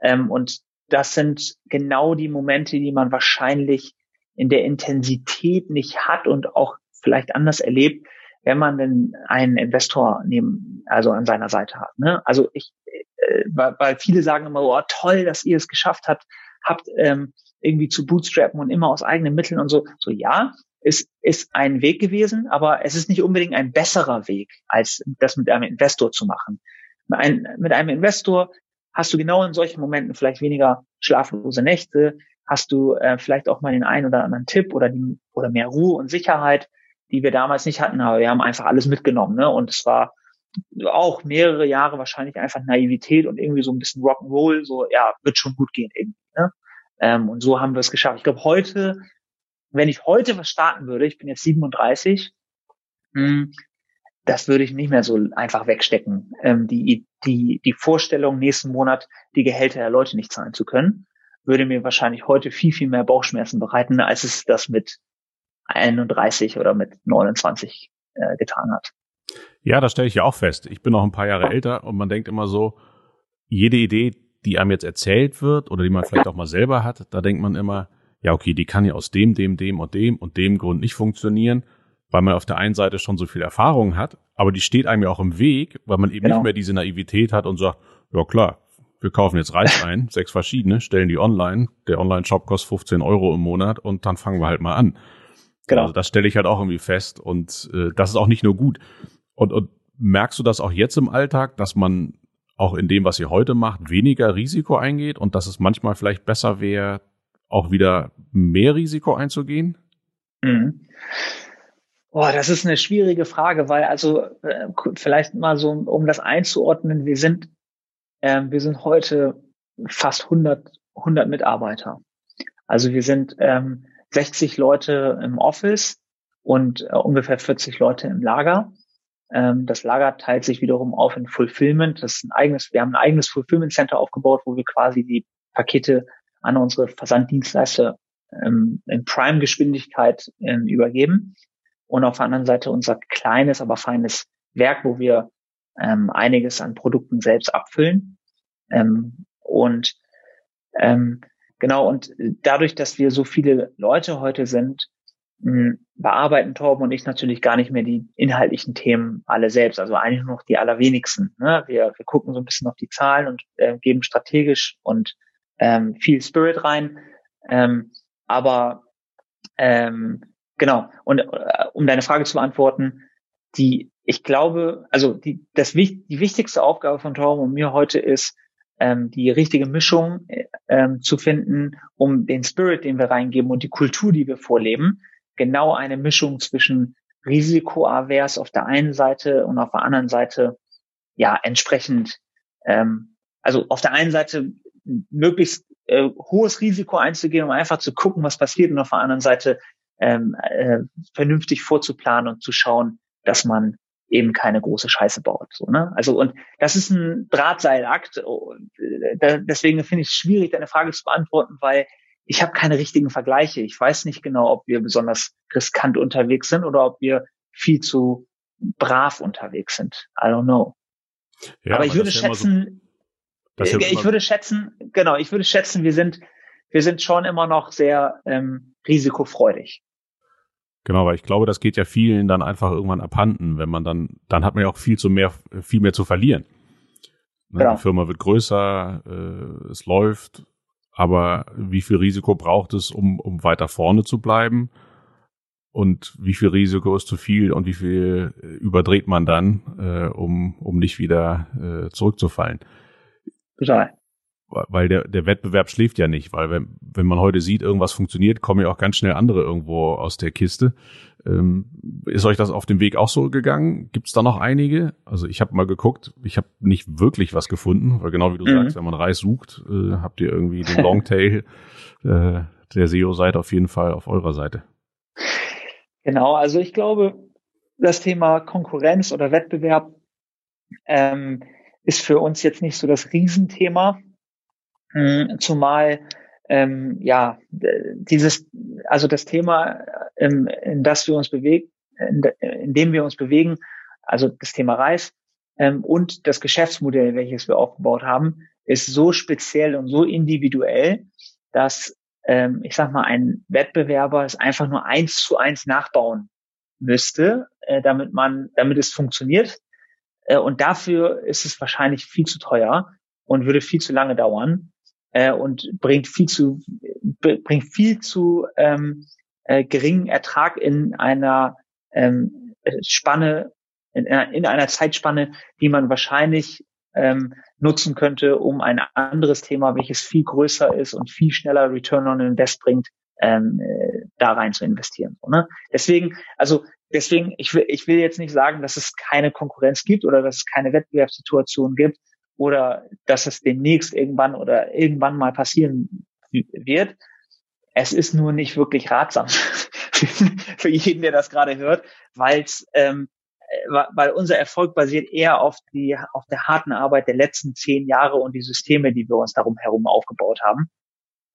Ähm, und das sind genau die Momente, die man wahrscheinlich in der Intensität nicht hat und auch vielleicht anders erlebt, wenn man denn einen Investor neben, also an seiner Seite hat. Ne? Also ich, äh, weil, viele sagen immer, oh toll, dass ihr es geschafft habt, habt ähm, irgendwie zu bootstrappen und immer aus eigenen Mitteln und so. So ja, ist, ist ein Weg gewesen, aber es ist nicht unbedingt ein besserer Weg, als das mit einem Investor zu machen. Ein, mit einem Investor hast du genau in solchen Momenten vielleicht weniger schlaflose Nächte, hast du äh, vielleicht auch mal den einen oder anderen Tipp oder die, oder mehr Ruhe und Sicherheit, die wir damals nicht hatten, aber wir haben einfach alles mitgenommen, ne? Und es war auch mehrere Jahre wahrscheinlich einfach Naivität und irgendwie so ein bisschen Rock'n'Roll, so ja, wird schon gut gehen irgendwie. Ne? Ähm, und so haben wir es geschafft. Ich glaube, heute wenn ich heute was starten würde, ich bin jetzt 37, mh, hm, das würde ich nicht mehr so einfach wegstecken. Ähm, die, die, die Vorstellung, nächsten Monat die Gehälter der Leute nicht zahlen zu können. würde mir wahrscheinlich heute viel, viel mehr Bauchschmerzen bereiten, als es das mit 31 oder mit 29 äh, getan hat. Ja, das stelle ich ja auch fest. Ich bin noch ein paar Jahre älter und man denkt immer so, jede Idee, die einem jetzt erzählt wird oder die man vielleicht auch mal selber hat, da denkt man immer, ja, okay, die kann ja aus dem, dem, dem und dem und dem Grund nicht funktionieren, weil man auf der einen Seite schon so viel Erfahrung hat, aber die steht einem ja auch im Weg, weil man eben genau. nicht mehr diese Naivität hat und sagt, ja klar, wir kaufen jetzt Reis ein, sechs verschiedene, stellen die online, der Online-Shop kostet 15 Euro im Monat und dann fangen wir halt mal an. Genau. Also das stelle ich halt auch irgendwie fest und äh, das ist auch nicht nur gut. Und, und merkst du das auch jetzt im Alltag, dass man auch in dem, was ihr heute macht, weniger Risiko eingeht und dass es manchmal vielleicht besser wäre, auch wieder mehr Risiko einzugehen? Mhm. Boah, das ist eine schwierige Frage, weil also äh, vielleicht mal so, um das einzuordnen, wir sind, äh, wir sind heute fast 100, 100 Mitarbeiter. Also wir sind ähm, 60 Leute im Office und äh, ungefähr 40 Leute im Lager. Ähm, das Lager teilt sich wiederum auf in Fulfillment. Das ist ein eigenes, wir haben ein eigenes Fulfillment Center aufgebaut, wo wir quasi die Pakete an unsere Versanddienstleister ähm, in Prime-Geschwindigkeit ähm, übergeben. Und auf der anderen Seite unser kleines, aber feines Werk, wo wir ähm, einiges an Produkten selbst abfüllen. Ähm, und ähm, genau, und dadurch, dass wir so viele Leute heute sind, bearbeiten Torben und ich natürlich gar nicht mehr die inhaltlichen Themen alle selbst, also eigentlich nur noch die allerwenigsten. Ne? Wir, wir gucken so ein bisschen auf die Zahlen und äh, geben strategisch und ähm, viel Spirit rein. Ähm, aber ähm, genau, und äh, um deine Frage zu beantworten, die, ich glaube, also die, das, die wichtigste Aufgabe von Torben und mir heute ist, ähm, die richtige Mischung äh, ähm, zu finden, um den Spirit, den wir reingeben und die Kultur, die wir vorleben, genau eine Mischung zwischen risikoavers auf der einen Seite und auf der anderen Seite ja entsprechend ähm, also auf der einen Seite möglichst äh, hohes Risiko einzugehen, um einfach zu gucken, was passiert und auf der anderen Seite ähm, äh, vernünftig vorzuplanen und zu schauen, dass man eben keine große Scheiße baut. So, ne? Also und das ist ein Drahtseilakt. Und, äh, deswegen finde ich es schwierig, deine Frage zu beantworten, weil ich habe keine richtigen Vergleiche. Ich weiß nicht genau, ob wir besonders riskant unterwegs sind oder ob wir viel zu brav unterwegs sind. I don't know. Ja, aber ich würde schätzen, so, ja ich würde schätzen, genau, ich würde schätzen, wir sind, wir sind schon immer noch sehr ähm, risikofreudig. Genau, weil ich glaube, das geht ja vielen dann einfach irgendwann abhanden, wenn man dann, dann hat man ja auch viel zu mehr, viel mehr zu verlieren. Ne? Genau. Die Firma wird größer, äh, es läuft, aber wie viel Risiko braucht es, um, um weiter vorne zu bleiben? Und wie viel Risiko ist zu viel und wie viel äh, überdreht man dann, äh, um, um nicht wieder äh, zurückzufallen? Total weil der, der Wettbewerb schläft ja nicht, weil wenn, wenn man heute sieht, irgendwas funktioniert, kommen ja auch ganz schnell andere irgendwo aus der Kiste. Ähm, ist euch das auf dem Weg auch so gegangen? Gibt es da noch einige? Also ich habe mal geguckt, ich habe nicht wirklich was gefunden, weil genau wie du mhm. sagst, wenn man Reis sucht, äh, habt ihr irgendwie den Longtail äh, der SEO-Seite auf jeden Fall auf eurer Seite. Genau, also ich glaube, das Thema Konkurrenz oder Wettbewerb ähm, ist für uns jetzt nicht so das Riesenthema. Hm, zumal ähm, ja dieses, also das Thema, ähm, in das wir uns bewegen, in, in dem wir uns bewegen, also das Thema Reis ähm, und das Geschäftsmodell, welches wir aufgebaut haben, ist so speziell und so individuell, dass ähm, ich sag mal ein Wettbewerber es einfach nur eins zu eins nachbauen müsste, äh, damit man, damit es funktioniert. Äh, und dafür ist es wahrscheinlich viel zu teuer und würde viel zu lange dauern äh, und bringt viel zu bringt viel zu ähm, äh, geringen Ertrag in einer ähm, Spanne in, in einer Zeitspanne, die man wahrscheinlich ähm, nutzen könnte, um ein anderes Thema, welches viel größer ist und viel schneller Return on Invest bringt, ähm, äh, da rein zu investieren. So, ne? Deswegen, also deswegen, ich will, ich will jetzt nicht sagen, dass es keine Konkurrenz gibt oder dass es keine Wettbewerbssituation gibt, oder dass es demnächst irgendwann oder irgendwann mal passieren wird. Es ist nur nicht wirklich ratsam für jeden, der das gerade hört, weil's, ähm, weil unser Erfolg basiert eher auf die auf der harten Arbeit der letzten zehn Jahre und die Systeme, die wir uns darum herum aufgebaut haben.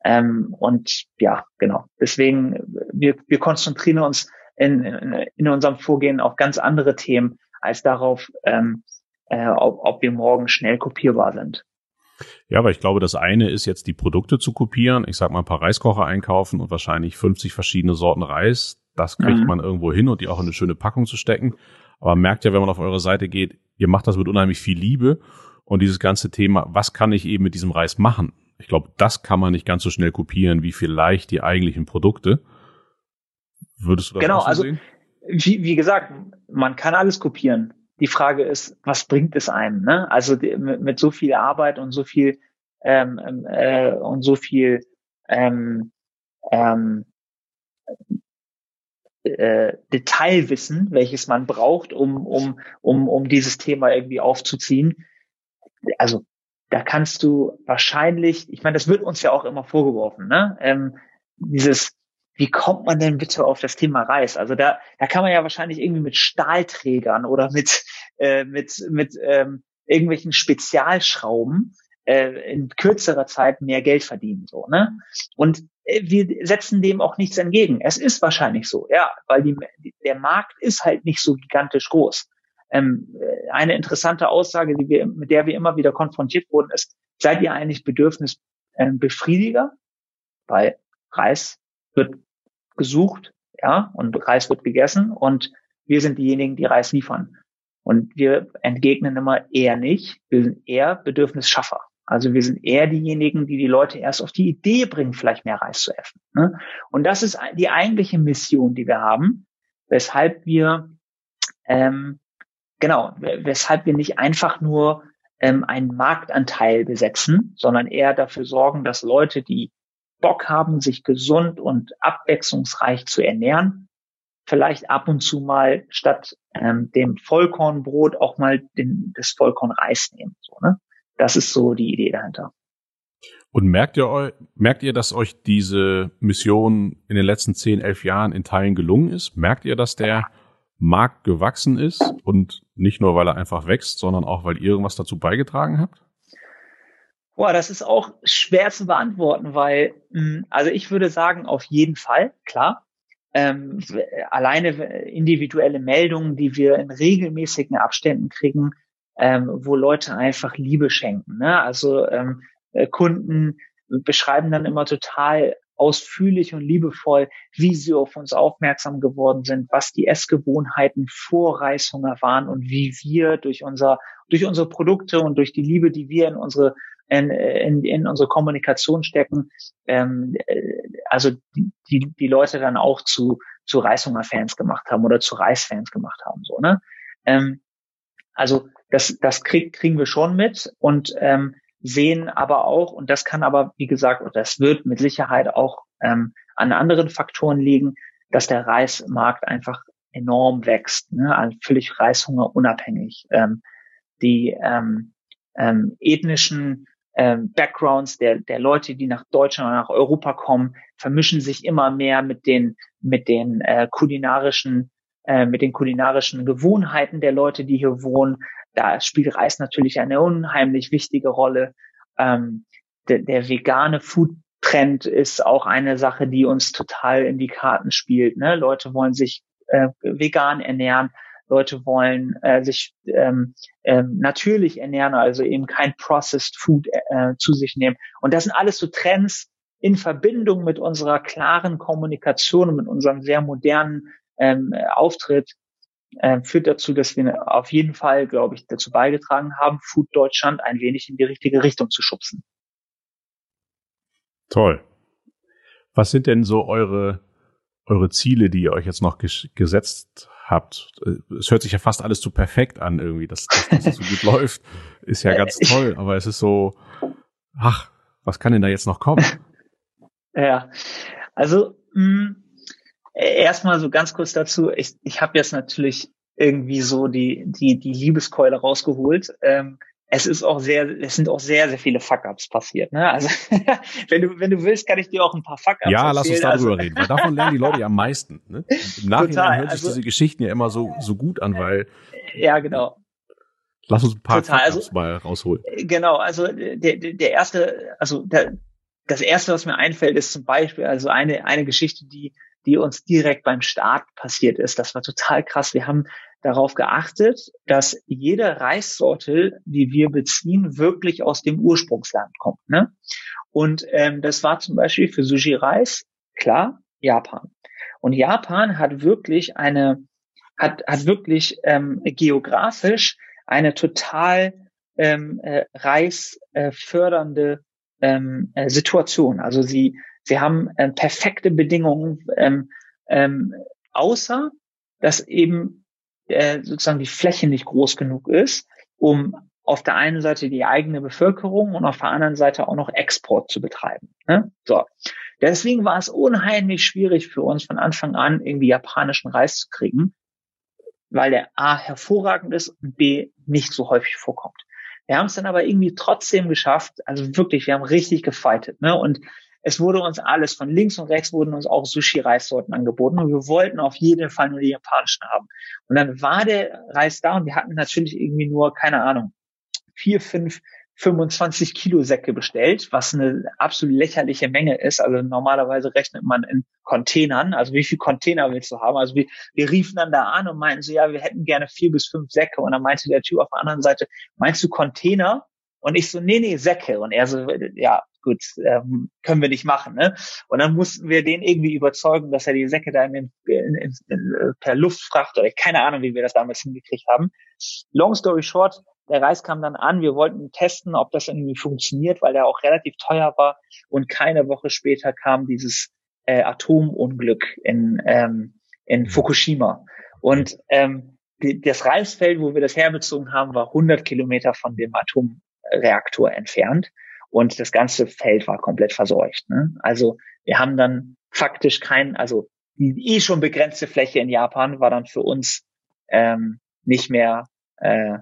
Ähm, und ja, genau. Deswegen, wir, wir konzentrieren uns in, in, in unserem Vorgehen auf ganz andere Themen als darauf, ähm, äh, ob, ob wir morgen schnell kopierbar sind. Ja, aber ich glaube, das eine ist jetzt die Produkte zu kopieren. Ich sag mal ein paar Reiskocher einkaufen und wahrscheinlich 50 verschiedene Sorten Reis. Das kriegt mhm. man irgendwo hin und die auch in eine schöne Packung zu stecken. Aber merkt ja, wenn man auf eure Seite geht, ihr macht das mit unheimlich viel Liebe und dieses ganze Thema, was kann ich eben mit diesem Reis machen? Ich glaube, das kann man nicht ganz so schnell kopieren wie vielleicht die eigentlichen Produkte. Würdest du das genau, so also, sehen? Wie, wie gesagt, man kann alles kopieren. Die Frage ist, was bringt es einem? Ne? Also die, mit, mit, so viel Arbeit und so viel ähm, ähm, äh, und so viel ähm, ähm, äh, Detailwissen, welches man braucht, um, um, um, um dieses Thema irgendwie aufzuziehen. Also da kannst du wahrscheinlich, ich meine, das wird uns ja auch immer vorgeworfen, ne? Ähm, dieses wie kommt man denn bitte auf das Thema Reis? Also da, da kann man ja wahrscheinlich irgendwie mit Stahlträgern oder mit, äh, mit, mit ähm, irgendwelchen Spezialschrauben äh, in kürzerer Zeit mehr Geld verdienen. So, ne? Und äh, wir setzen dem auch nichts entgegen. Es ist wahrscheinlich so, ja, weil die, der Markt ist halt nicht so gigantisch groß. Ähm, äh, eine interessante Aussage, die wir, mit der wir immer wieder konfrontiert wurden, ist, seid ihr eigentlich Bedürfnisbefriediger? Weil Reis wird gesucht, ja, und Reis wird gegessen und wir sind diejenigen, die Reis liefern. Und wir entgegnen immer eher nicht. Wir sind eher Bedürfnisschaffer. Also wir sind eher diejenigen, die die Leute erst auf die Idee bringen, vielleicht mehr Reis zu essen. Ne? Und das ist die eigentliche Mission, die wir haben, weshalb wir ähm, genau, weshalb wir nicht einfach nur ähm, einen Marktanteil besetzen, sondern eher dafür sorgen, dass Leute, die Bock haben, sich gesund und abwechslungsreich zu ernähren, vielleicht ab und zu mal statt ähm, dem Vollkornbrot auch mal den, das Vollkornreis nehmen. So, ne? Das ist so die Idee dahinter. Und merkt ihr, merkt ihr, dass euch diese Mission in den letzten zehn, elf Jahren in Teilen gelungen ist? Merkt ihr, dass der Markt gewachsen ist und nicht nur, weil er einfach wächst, sondern auch, weil ihr irgendwas dazu beigetragen habt? Boah, das ist auch schwer zu beantworten, weil, hm, also ich würde sagen, auf jeden Fall, klar. Ähm, alleine individuelle Meldungen, die wir in regelmäßigen Abständen kriegen, ähm, wo Leute einfach Liebe schenken. Ne? Also ähm, äh, Kunden beschreiben dann immer total ausführlich und liebevoll, wie sie auf uns aufmerksam geworden sind, was die Essgewohnheiten vor Reishunger waren und wie wir durch unser durch unsere Produkte und durch die Liebe, die wir in unsere in, in, in unsere Kommunikation stecken, ähm, also die, die, die Leute dann auch zu, zu Reishunger-Fans gemacht haben oder zu Reisfans gemacht haben. So, ne? Ähm, also das, das krieg, kriegen wir schon mit und ähm, sehen aber auch, und das kann aber, wie gesagt, oder das wird mit Sicherheit auch ähm, an anderen Faktoren liegen, dass der Reismarkt einfach enorm wächst, ne? also völlig Reishunger unabhängig. Ähm, die ähm, ähm, ethnischen ähm, Backgrounds der, der Leute, die nach Deutschland oder nach Europa kommen, vermischen sich immer mehr mit den, mit den äh, kulinarischen, äh, mit den kulinarischen Gewohnheiten der Leute, die hier wohnen. Da spielt Reis natürlich eine unheimlich wichtige Rolle. Ähm, der, der vegane Food Trend ist auch eine Sache, die uns total in die Karten spielt. Ne? Leute wollen sich äh, vegan ernähren. Leute wollen äh, sich ähm, ähm, natürlich ernähren, also eben kein Processed Food äh, zu sich nehmen. Und das sind alles so Trends in Verbindung mit unserer klaren Kommunikation und mit unserem sehr modernen ähm, Auftritt äh, führt dazu, dass wir auf jeden Fall, glaube ich, dazu beigetragen haben, Food Deutschland ein wenig in die richtige Richtung zu schubsen. Toll. Was sind denn so eure, eure Ziele, die ihr euch jetzt noch gesetzt habt. Es hört sich ja fast alles zu perfekt an irgendwie, dass, dass das so gut läuft. Ist ja ganz toll, aber es ist so, ach, was kann denn da jetzt noch kommen? Ja, also mh, hm, erstmal so ganz kurz dazu. Ich, ich habe jetzt natürlich irgendwie so die die die Liebeskeule rausgeholt. Ähm, es ist auch sehr, es sind auch sehr, sehr viele Fuck-ups passiert. Ne? Also wenn du, wenn du willst, kann ich dir auch ein paar Fuck-ups Ja, lass uns darüber also, reden, weil davon lernen die Leute ja am meisten. Ne? Im Nachhinein Total, hören sich also, diese Geschichten ja immer so, so gut an, weil. Ja, genau. Lass uns ein paar Total, also, mal rausholen. Genau, also der, der erste, also der, das erste, was mir einfällt, ist zum Beispiel also eine, eine Geschichte, die, die uns direkt beim Start passiert ist. Das war total krass. Wir haben darauf geachtet, dass jede Reissorte, die wir beziehen, wirklich aus dem Ursprungsland kommt. Ne? Und ähm, das war zum Beispiel für Sushi Reis, klar, Japan. Und Japan hat wirklich eine, hat, hat wirklich ähm, geografisch eine total ähm, äh, reisfördernde ähm, äh, Situation. Also sie, sie haben äh, perfekte Bedingungen, ähm, ähm, außer dass eben äh, sozusagen die Fläche nicht groß genug ist, um auf der einen Seite die eigene Bevölkerung und auf der anderen Seite auch noch Export zu betreiben. Ne? So. Deswegen war es unheimlich schwierig für uns von Anfang an irgendwie japanischen Reis zu kriegen, weil der A hervorragend ist und B nicht so häufig vorkommt. Wir haben es dann aber irgendwie trotzdem geschafft, also wirklich, wir haben richtig gefightet, ne? Und es wurde uns alles, von links und rechts wurden uns auch Sushi-Reissorten angeboten und wir wollten auf jeden Fall nur die japanischen haben. Und dann war der Reis da und wir hatten natürlich irgendwie nur, keine Ahnung, vier, fünf 25 Kilo Säcke bestellt, was eine absolut lächerliche Menge ist. Also normalerweise rechnet man in Containern. Also wie viel Container willst du haben? Also wir, wir riefen dann da an und meinten so, ja, wir hätten gerne vier bis fünf Säcke. Und dann meinte der Typ auf der anderen Seite, meinst du Container? Und ich so, nee, nee, Säcke. Und er so, ja, gut, ähm, können wir nicht machen. Ne? Und dann mussten wir den irgendwie überzeugen, dass er die Säcke da in, in, in, in, äh, per Luftfracht oder keine Ahnung, wie wir das damals hingekriegt haben. Long story short, der Reis kam dann an. Wir wollten testen, ob das irgendwie funktioniert, weil der auch relativ teuer war. Und keine Woche später kam dieses äh, Atomunglück in, ähm, in mhm. Fukushima. Und ähm, die, das Reisfeld, wo wir das herbezogen haben, war 100 Kilometer von dem Atomreaktor entfernt. Und das ganze Feld war komplett verseucht. Ne? Also wir haben dann faktisch kein, also die eh schon begrenzte Fläche in Japan war dann für uns ähm, nicht mehr äh,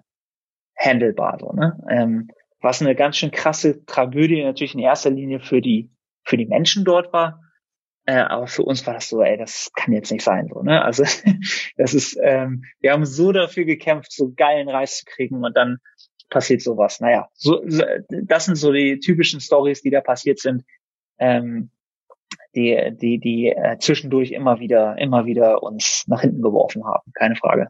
handelbar. So, ne? ähm, was eine ganz schön krasse Tragödie natürlich in erster Linie für die für die Menschen dort war. Äh, aber für uns war das so, ey, das kann jetzt nicht sein. So, ne? Also das ist, ähm, wir haben so dafür gekämpft, so geilen Reis zu kriegen und dann passiert sowas. Naja, so, so, das sind so die typischen Stories, die da passiert sind, ähm, die, die, die äh, zwischendurch immer wieder, immer wieder uns nach hinten geworfen haben. Keine Frage.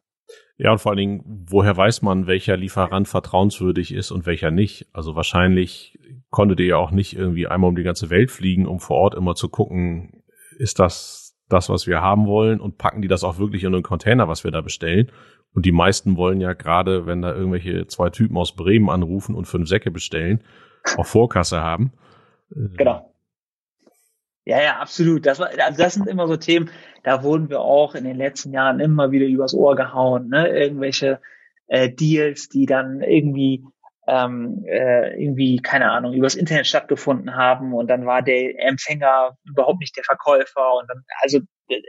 Ja, und vor allen Dingen, woher weiß man, welcher Lieferant vertrauenswürdig ist und welcher nicht? Also wahrscheinlich konntet ihr ja auch nicht irgendwie einmal um die ganze Welt fliegen, um vor Ort immer zu gucken, ist das das, was wir haben wollen und packen die das auch wirklich in einen Container, was wir da bestellen. Und die meisten wollen ja gerade, wenn da irgendwelche zwei Typen aus Bremen anrufen und fünf Säcke bestellen, auch Vorkasse haben. Genau. Ja, ja, absolut. Das, war, also das sind immer so Themen, da wurden wir auch in den letzten Jahren immer wieder übers Ohr gehauen. Ne? Irgendwelche äh, Deals, die dann irgendwie ähm, äh, irgendwie, keine Ahnung, übers Internet stattgefunden haben und dann war der Empfänger überhaupt nicht der Verkäufer und dann, also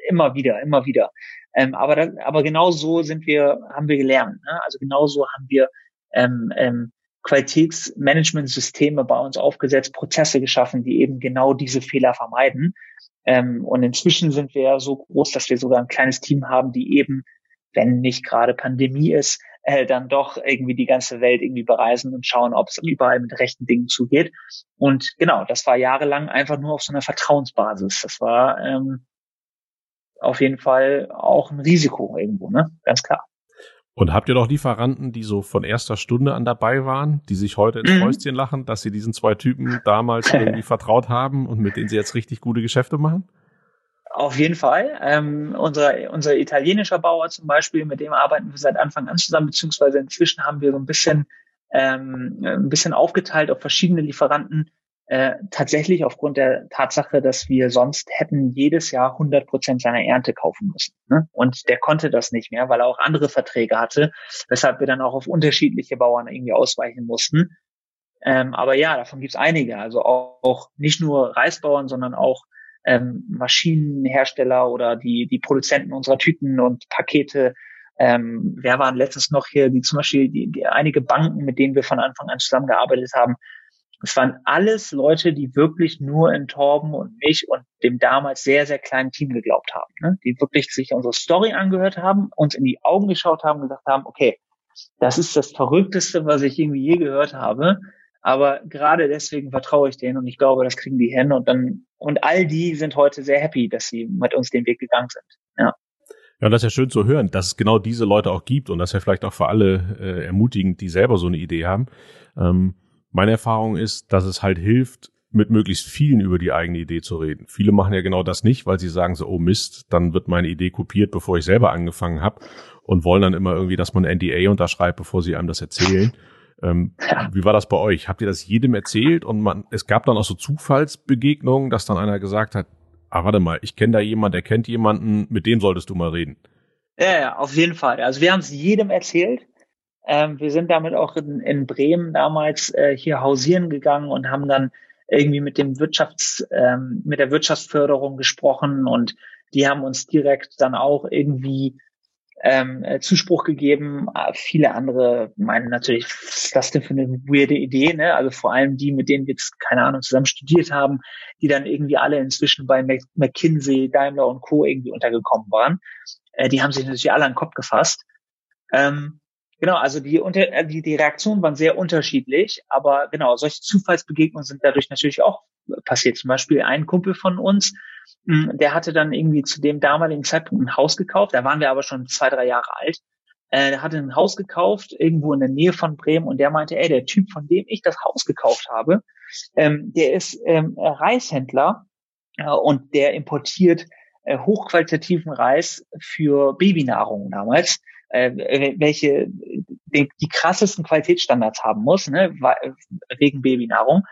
immer wieder, immer wieder. Ähm, aber, das, aber genau so sind wir, haben wir gelernt. Ne? Also genau so haben wir ähm, ähm, Qualitätsmanagementsysteme bei uns aufgesetzt, Prozesse geschaffen, die eben genau diese Fehler vermeiden. Ähm, und inzwischen sind wir so groß, dass wir sogar ein kleines Team haben, die eben, wenn nicht gerade Pandemie ist, äh, dann doch irgendwie die ganze Welt irgendwie bereisen und schauen, ob es überall mit rechten Dingen zugeht. Und genau, das war jahrelang einfach nur auf so einer Vertrauensbasis. Das war ähm, auf jeden Fall auch ein Risiko irgendwo, ne? Ganz klar. Und habt ihr doch Lieferanten, die so von erster Stunde an dabei waren, die sich heute ins mhm. Fäustchen lachen, dass sie diesen zwei Typen damals irgendwie vertraut haben und mit denen sie jetzt richtig gute Geschäfte machen? Auf jeden Fall. Ähm, unser, unser italienischer Bauer zum Beispiel, mit dem arbeiten wir seit Anfang an zusammen, beziehungsweise inzwischen haben wir so ein bisschen, ähm, ein bisschen aufgeteilt auf verschiedene Lieferanten, äh, tatsächlich aufgrund der Tatsache, dass wir sonst hätten jedes Jahr 100 Prozent seiner Ernte kaufen müssen. Ne? Und der konnte das nicht mehr, weil er auch andere Verträge hatte, weshalb wir dann auch auf unterschiedliche Bauern irgendwie ausweichen mussten. Ähm, aber ja, davon gibt's einige. Also auch, auch nicht nur Reisbauern, sondern auch ähm, Maschinenhersteller oder die, die Produzenten unserer Tüten und Pakete. Ähm, wer waren letztens noch hier, die zum Beispiel die, die einige Banken, mit denen wir von Anfang an zusammengearbeitet haben, es waren alles Leute, die wirklich nur in Torben und mich und dem damals sehr, sehr kleinen Team geglaubt haben. Ne? Die wirklich sich unsere Story angehört haben, uns in die Augen geschaut haben und gesagt haben, okay, das ist das Verrückteste, was ich irgendwie je gehört habe. Aber gerade deswegen vertraue ich denen und ich glaube, das kriegen die hin und dann, und all die sind heute sehr happy, dass sie mit uns den Weg gegangen sind. Ja. Ja, und das ist ja schön zu hören, dass es genau diese Leute auch gibt und das ist ja vielleicht auch für alle äh, ermutigend, die selber so eine Idee haben. Ähm, meine Erfahrung ist, dass es halt hilft, mit möglichst vielen über die eigene Idee zu reden. Viele machen ja genau das nicht, weil sie sagen so, oh Mist, dann wird meine Idee kopiert, bevor ich selber angefangen habe und wollen dann immer irgendwie, dass man NDA unterschreibt, bevor sie einem das erzählen. Ähm. Wie war das bei euch? Habt ihr das jedem erzählt und man, es gab dann auch so Zufallsbegegnungen, dass dann einer gesagt hat, ah, warte mal, ich kenne da jemanden, der kennt jemanden, mit dem solltest du mal reden. Ja, ja, auf jeden Fall. Also wir haben es jedem erzählt. Ähm, wir sind damit auch in, in Bremen damals äh, hier hausieren gegangen und haben dann irgendwie mit dem Wirtschafts, ähm, mit der Wirtschaftsförderung gesprochen und die haben uns direkt dann auch irgendwie ähm, äh, Zuspruch gegeben. Viele andere meinen natürlich, was ist das denn für eine weirde Idee, ne? Also vor allem die, mit denen wir jetzt, keine Ahnung, zusammen studiert haben, die dann irgendwie alle inzwischen bei McKinsey, Daimler und Co. irgendwie untergekommen waren. Äh, die haben sich natürlich alle an den Kopf gefasst. Ähm, Genau, also die, äh, die, die Reaktionen waren sehr unterschiedlich, aber genau, solche Zufallsbegegnungen sind dadurch natürlich auch passiert. Zum Beispiel ein Kumpel von uns, hm, der hatte dann irgendwie zu dem damaligen Zeitpunkt ein Haus gekauft, da waren wir aber schon zwei, drei Jahre alt. Äh, der hatte ein Haus gekauft, irgendwo in der Nähe von Bremen, und der meinte, ey, der Typ, von dem ich das Haus gekauft habe, ähm, der ist ähm, Reishändler äh, und der importiert äh, hochqualitativen Reis für Babynahrung damals äh, welche die, die krassesten Qualitätsstandards haben muss, ne, wegen Babynahrung.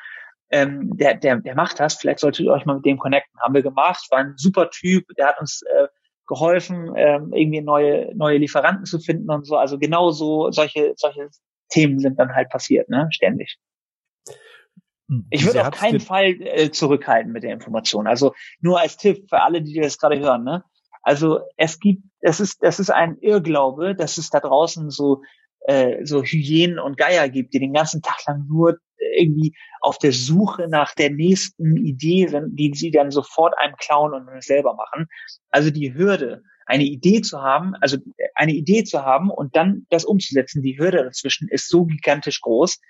Ähm, der, der, der macht das. Vielleicht solltet ihr euch mal mit dem connecten. Haben wir gemacht. War ein super Typ. Der hat uns äh, geholfen, ähm, irgendwie neue neue Lieferanten zu finden und so. Also genau so solche solche Themen sind dann halt passiert, ne, ständig. Ich würde auf keinen Fall äh, zurückhalten mit der Information. Also nur als Tipp für alle, die das gerade hören. Ne? Also es gibt, es ist, es ist ein Irrglaube, dass es da draußen so äh, so Hyänen und Geier gibt, die den ganzen Tag lang nur irgendwie auf der Suche nach der nächsten Idee sind, die sie dann sofort einem klauen und selber machen. Also die Hürde, eine Idee zu haben, also eine Idee zu haben und dann das umzusetzen, die Hürde dazwischen ist so gigantisch groß.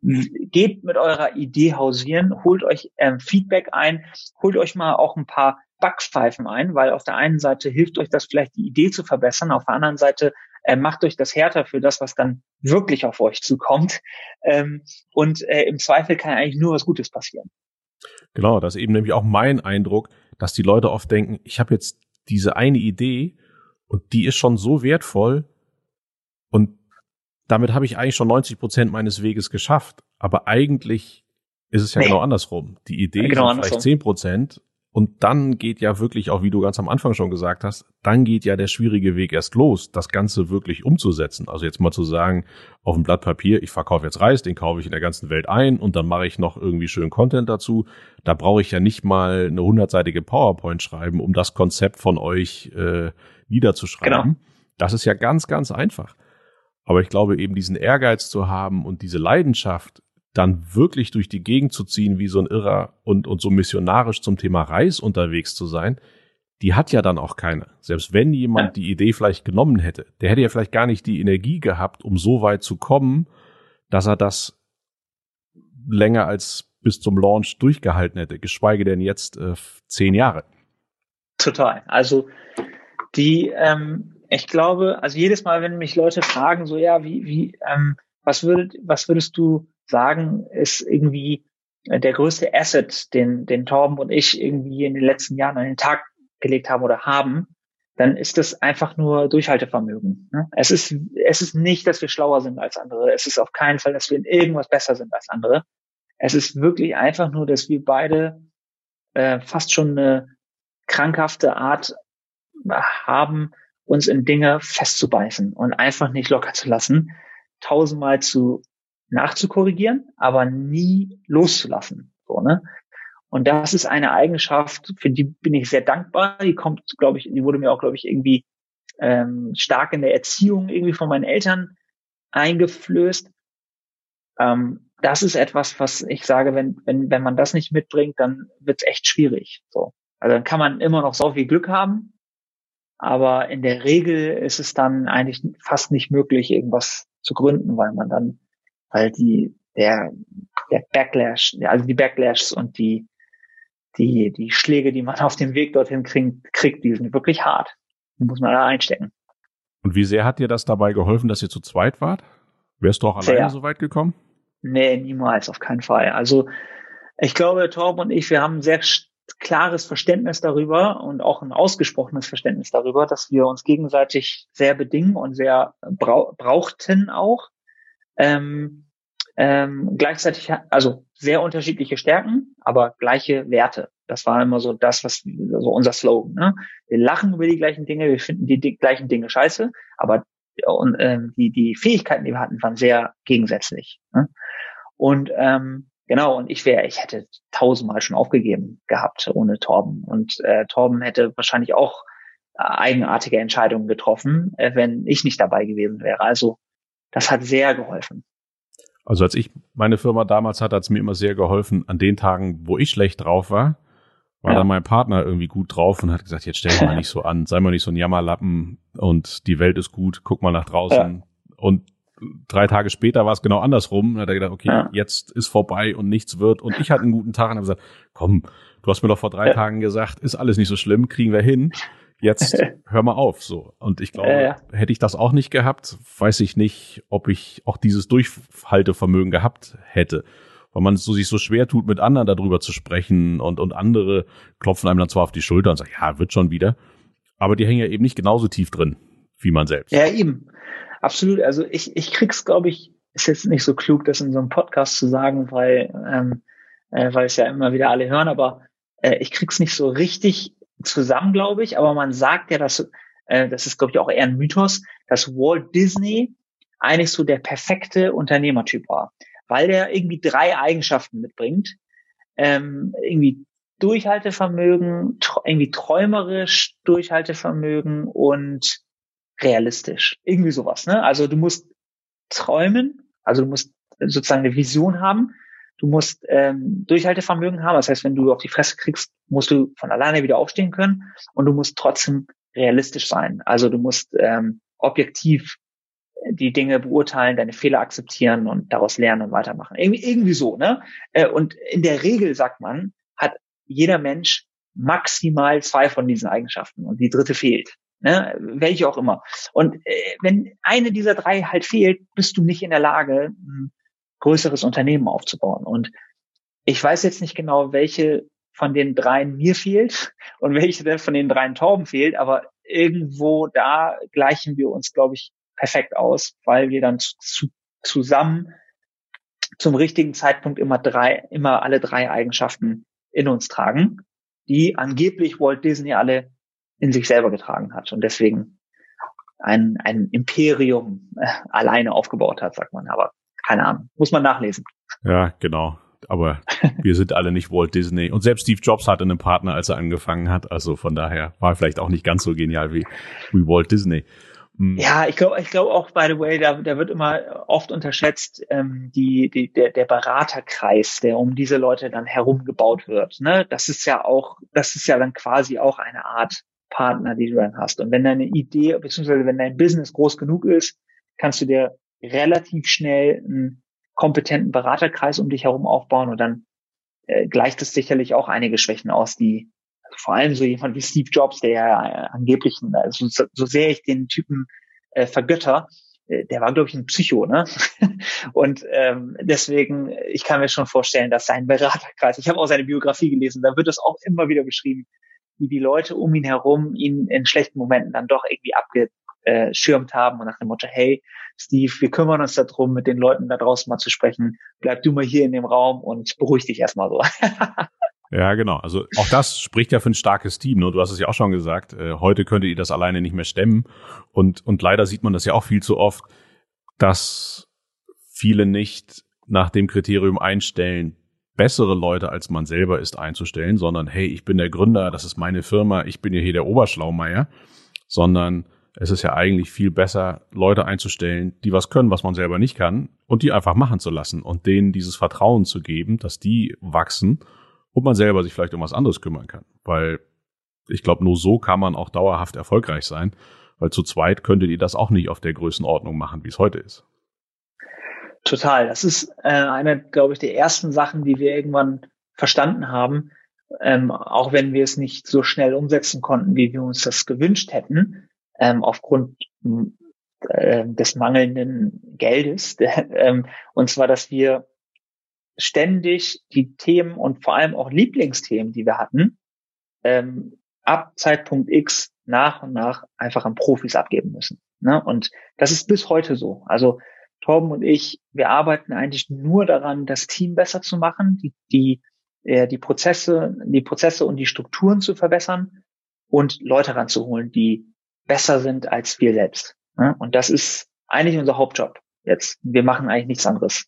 Geht mit eurer Idee hausieren, holt euch ähm, Feedback ein, holt euch mal auch ein paar Backpfeifen ein, weil auf der einen Seite hilft euch das vielleicht die Idee zu verbessern, auf der anderen Seite äh, macht euch das härter für das, was dann wirklich auf euch zukommt. Ähm, und äh, im Zweifel kann eigentlich nur was Gutes passieren. Genau, das ist eben nämlich auch mein Eindruck, dass die Leute oft denken, ich habe jetzt diese eine Idee und die ist schon so wertvoll und damit habe ich eigentlich schon 90 Prozent meines Weges geschafft. Aber eigentlich ist es ja nee. genau andersrum. Die Idee ja, genau ist vielleicht 10 Prozent und dann geht ja wirklich, auch wie du ganz am Anfang schon gesagt hast, dann geht ja der schwierige Weg erst los, das Ganze wirklich umzusetzen. Also jetzt mal zu sagen, auf dem Blatt Papier, ich verkaufe jetzt Reis, den kaufe ich in der ganzen Welt ein und dann mache ich noch irgendwie schön Content dazu. Da brauche ich ja nicht mal eine hundertseitige PowerPoint schreiben, um das Konzept von euch äh, niederzuschreiben. Genau. Das ist ja ganz, ganz einfach. Aber ich glaube eben diesen Ehrgeiz zu haben und diese Leidenschaft, dann wirklich durch die Gegend zu ziehen wie so ein Irrer und, und so missionarisch zum Thema Reis unterwegs zu sein, die hat ja dann auch keine. Selbst wenn jemand die Idee vielleicht genommen hätte, der hätte ja vielleicht gar nicht die Energie gehabt, um so weit zu kommen, dass er das länger als bis zum Launch durchgehalten hätte, geschweige denn jetzt äh, zehn Jahre. Total. Also die, ähm, ich glaube, also jedes Mal, wenn mich Leute fragen, so ja, wie, wie, ähm, was würdet, was würdest du sagen, ist irgendwie äh, der größte Asset, den, den Torben und ich irgendwie in den letzten Jahren an den Tag gelegt haben oder haben, dann ist das einfach nur Durchhaltevermögen. Ne? Es ist, es ist nicht, dass wir schlauer sind als andere. Es ist auf keinen Fall, dass wir in irgendwas besser sind als andere. Es ist wirklich einfach nur, dass wir beide äh, fast schon eine krankhafte Art haben, uns in Dinge festzubeißen und einfach nicht locker zu lassen, tausendmal zu nachzukorrigieren, aber nie loszulassen. So, ne? Und das ist eine Eigenschaft, für die bin ich sehr dankbar. Die kommt, glaube ich, die wurde mir auch, glaube ich, irgendwie ähm, stark in der Erziehung irgendwie von meinen Eltern eingeflößt. Ähm, das ist etwas, was ich sage, wenn, wenn, wenn man das nicht mitbringt, dann wird es echt schwierig. So. Also dann kann man immer noch so viel Glück haben, aber in der Regel ist es dann eigentlich fast nicht möglich, irgendwas zu gründen, weil man dann weil die, der der Backlash, also die Backlashs und die, die, die Schläge, die man auf dem Weg dorthin kriegt, kriegt, die sind wirklich hart. Die muss man da einstecken. Und wie sehr hat dir das dabei geholfen, dass ihr zu zweit wart? Wärst du auch alleine sehr. so weit gekommen? Nee, niemals, auf keinen Fall. Also ich glaube, Torben und ich, wir haben ein sehr klares Verständnis darüber und auch ein ausgesprochenes Verständnis darüber, dass wir uns gegenseitig sehr bedingen und sehr brau brauchten auch. Ähm, ähm, gleichzeitig, also sehr unterschiedliche Stärken, aber gleiche Werte. Das war immer so das, was so unser Slogan. Ne? Wir lachen über die gleichen Dinge, wir finden die, die gleichen Dinge scheiße, aber und, ähm, die, die Fähigkeiten, die wir hatten, waren sehr gegensätzlich. Ne? Und ähm, genau, und ich wäre, ich hätte tausendmal schon aufgegeben gehabt ohne Torben. Und äh, Torben hätte wahrscheinlich auch äh, eigenartige Entscheidungen getroffen, äh, wenn ich nicht dabei gewesen wäre. Also das hat sehr geholfen. Also als ich meine Firma damals hatte, hat es mir immer sehr geholfen, an den Tagen, wo ich schlecht drauf war, war ja. dann mein Partner irgendwie gut drauf und hat gesagt, jetzt stell dich mal nicht so an, sei mal nicht so ein Jammerlappen und die Welt ist gut, guck mal nach draußen. Ja. Und drei Tage später war es genau andersrum. Dann hat er gedacht, okay, ja. jetzt ist vorbei und nichts wird. Und ich hatte einen guten Tag und habe gesagt, komm, du hast mir doch vor drei Tagen gesagt, ist alles nicht so schlimm, kriegen wir hin. Jetzt hör mal auf, so. Und ich glaube, hätte ich das auch nicht gehabt, weiß ich nicht, ob ich auch dieses Durchhaltevermögen gehabt hätte weil man so sich so schwer tut, mit anderen darüber zu sprechen und, und andere klopfen einem dann zwar auf die Schulter und sagen, ja, wird schon wieder. Aber die hängen ja eben nicht genauso tief drin wie man selbst. Ja, eben. Absolut. Also ich, ich krieg's, glaube ich, ist jetzt nicht so klug, das in so einem Podcast zu sagen, weil, ähm, äh, weil es ja immer wieder alle hören, aber äh, ich krieg's nicht so richtig zusammen, glaube ich. Aber man sagt ja, dass, äh, das ist, glaube ich, auch eher ein Mythos, dass Walt Disney eigentlich so der perfekte Unternehmertyp war weil der irgendwie drei Eigenschaften mitbringt. Ähm, irgendwie Durchhaltevermögen, irgendwie träumerisch Durchhaltevermögen und realistisch. Irgendwie sowas. Ne? Also du musst träumen, also du musst sozusagen eine Vision haben. Du musst ähm, Durchhaltevermögen haben. Das heißt, wenn du auf die Fresse kriegst, musst du von alleine wieder aufstehen können und du musst trotzdem realistisch sein. Also du musst ähm, objektiv die Dinge beurteilen, deine Fehler akzeptieren und daraus lernen und weitermachen. Irgendwie, irgendwie so, ne? Äh, und in der Regel sagt man, hat jeder Mensch maximal zwei von diesen Eigenschaften und die dritte fehlt. Ne? Welche auch immer. Und äh, wenn eine dieser drei halt fehlt, bist du nicht in der Lage, ein größeres Unternehmen aufzubauen. Und ich weiß jetzt nicht genau, welche von den dreien mir fehlt und welche von den dreien Torben fehlt, aber irgendwo da gleichen wir uns, glaube ich, perfekt aus, weil wir dann zu, zusammen zum richtigen Zeitpunkt immer drei, immer alle drei Eigenschaften in uns tragen, die angeblich Walt Disney alle in sich selber getragen hat und deswegen ein, ein Imperium äh, alleine aufgebaut hat, sagt man. Aber keine Ahnung, muss man nachlesen. Ja, genau. Aber wir sind alle nicht Walt Disney. Und selbst Steve Jobs hatte einen Partner, als er angefangen hat. Also von daher war er vielleicht auch nicht ganz so genial wie, wie Walt Disney. Hm. Ja, ich glaube, ich glaube auch, by the way, da, da wird immer oft unterschätzt, ähm, die, die, der, der Beraterkreis, der um diese Leute dann herum gebaut wird. Ne? Das ist ja auch, das ist ja dann quasi auch eine Art Partner, die du dann hast. Und wenn deine Idee, beziehungsweise wenn dein Business groß genug ist, kannst du dir relativ schnell einen kompetenten Beraterkreis um dich herum aufbauen und dann äh, gleicht es sicherlich auch einige Schwächen aus, die vor allem so jemand wie Steve Jobs, der ja äh, angeblich, also so, so sehr ich den Typen äh, vergötter, äh, der war, glaube ich, ein Psycho, ne? Und ähm, deswegen, ich kann mir schon vorstellen, dass sein Beraterkreis, ich habe auch seine Biografie gelesen, da wird es auch immer wieder beschrieben, wie die Leute um ihn herum ihn in schlechten Momenten dann doch irgendwie abgeschirmt haben und nach dem Motto, hey, Steve, wir kümmern uns darum, mit den Leuten da draußen mal zu sprechen. Bleib du mal hier in dem Raum und beruhig dich erstmal so. Ja, genau. Also auch das spricht ja für ein starkes Team. Ne? Du hast es ja auch schon gesagt. Äh, heute könntet ihr das alleine nicht mehr stemmen. Und, und leider sieht man das ja auch viel zu oft, dass viele nicht nach dem Kriterium einstellen, bessere Leute als man selber ist einzustellen, sondern hey, ich bin der Gründer, das ist meine Firma, ich bin ja hier der Oberschlaumeier, sondern es ist ja eigentlich viel besser, Leute einzustellen, die was können, was man selber nicht kann, und die einfach machen zu lassen und denen dieses Vertrauen zu geben, dass die wachsen und man selber sich vielleicht um was anderes kümmern kann. Weil ich glaube, nur so kann man auch dauerhaft erfolgreich sein, weil zu zweit könntet ihr das auch nicht auf der Größenordnung machen, wie es heute ist. Total. Das ist äh, eine, glaube ich, der ersten Sachen, die wir irgendwann verstanden haben, ähm, auch wenn wir es nicht so schnell umsetzen konnten, wie wir uns das gewünscht hätten, ähm, aufgrund äh, des mangelnden Geldes. ähm, und zwar, dass wir ständig die Themen und vor allem auch Lieblingsthemen, die wir hatten, ähm, ab Zeitpunkt X nach und nach einfach an Profis abgeben müssen. Ne? Und das ist bis heute so. Also Torben und ich, wir arbeiten eigentlich nur daran, das Team besser zu machen, die, die, äh, die Prozesse, die Prozesse und die Strukturen zu verbessern und Leute ranzuholen, die besser sind als wir selbst. Ne? Und das ist eigentlich unser Hauptjob jetzt. Wir machen eigentlich nichts anderes.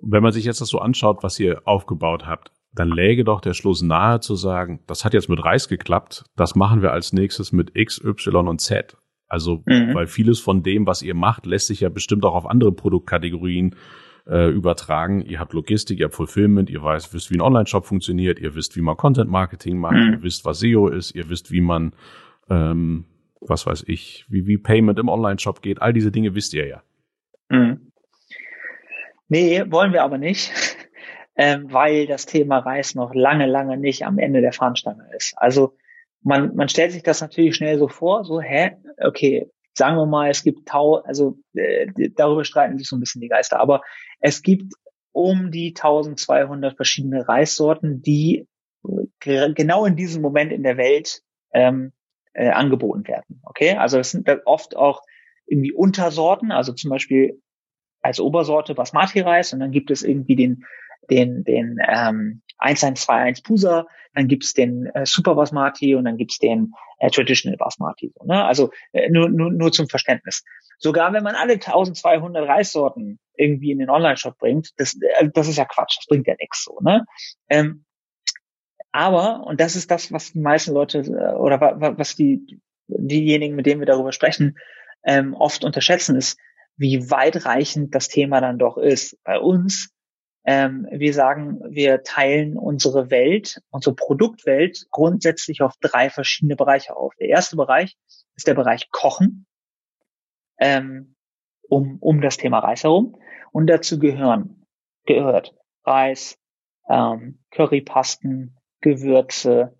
Wenn man sich jetzt das so anschaut, was ihr aufgebaut habt, dann läge doch der Schluss nahe zu sagen, das hat jetzt mit Reis geklappt, das machen wir als nächstes mit X, Y und Z. Also, mhm. weil vieles von dem, was ihr macht, lässt sich ja bestimmt auch auf andere Produktkategorien äh, übertragen. Ihr habt Logistik, ihr habt Fulfillment, ihr weiß, wisst, wie ein Online-Shop funktioniert, ihr wisst, wie man Content-Marketing macht, mhm. ihr wisst, was SEO ist, ihr wisst, wie man, ähm, was weiß ich, wie, wie Payment im Online-Shop geht. All diese Dinge wisst ihr ja. Mhm. Nee, wollen wir aber nicht ähm, weil das Thema Reis noch lange, lange nicht am Ende der Fahnenstange ist. Also man, man stellt sich das natürlich schnell so vor, so, hä, okay, sagen wir mal, es gibt Tau, also äh, darüber streiten sich so ein bisschen die Geister, aber es gibt um die 1200 verschiedene Reissorten, die genau in diesem Moment in der Welt ähm, äh, angeboten werden. Okay, also es sind oft auch irgendwie Untersorten, also zum Beispiel als Obersorte Basmati-Reis und dann gibt es irgendwie den den, den ähm, 1121 Pusa, dann gibt's den äh, Super Basmati und dann gibt's den äh, Traditional Basmati. So, ne? Also äh, nur, nur, nur zum Verständnis. Sogar wenn man alle 1200 Reissorten irgendwie in den Online-Shop bringt, das, äh, das ist ja Quatsch, das bringt ja nichts so. Ne? Ähm, aber, und das ist das, was die meisten Leute äh, oder was die diejenigen, mit denen wir darüber sprechen, ähm, oft unterschätzen, ist, wie weitreichend das Thema dann doch ist. Bei uns ähm, wir sagen, wir teilen unsere Welt, unsere Produktwelt grundsätzlich auf drei verschiedene Bereiche auf. Der erste Bereich ist der Bereich Kochen, ähm, um, um das Thema Reis herum. Und dazu gehören, gehört Reis, ähm, Currypasten, Gewürze,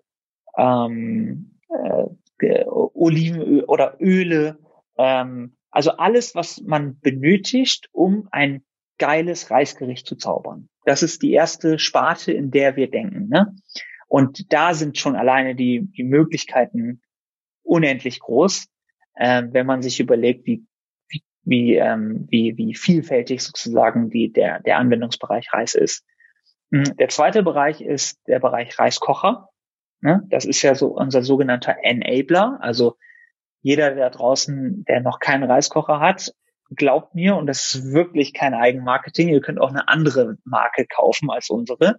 ähm, äh, Olivenöl oder Öle, ähm, also alles, was man benötigt, um ein geiles Reisgericht zu zaubern. Das ist die erste Sparte, in der wir denken. Ne? Und da sind schon alleine die, die Möglichkeiten unendlich groß, äh, wenn man sich überlegt, wie, wie, wie, ähm, wie, wie vielfältig sozusagen die, der, der Anwendungsbereich Reis ist. Hm, der zweite Bereich ist der Bereich Reiskocher. Ne? Das ist ja so unser sogenannter Enabler. Also jeder der draußen, der noch keinen Reiskocher hat, glaubt mir, und das ist wirklich kein Eigenmarketing, ihr könnt auch eine andere Marke kaufen als unsere.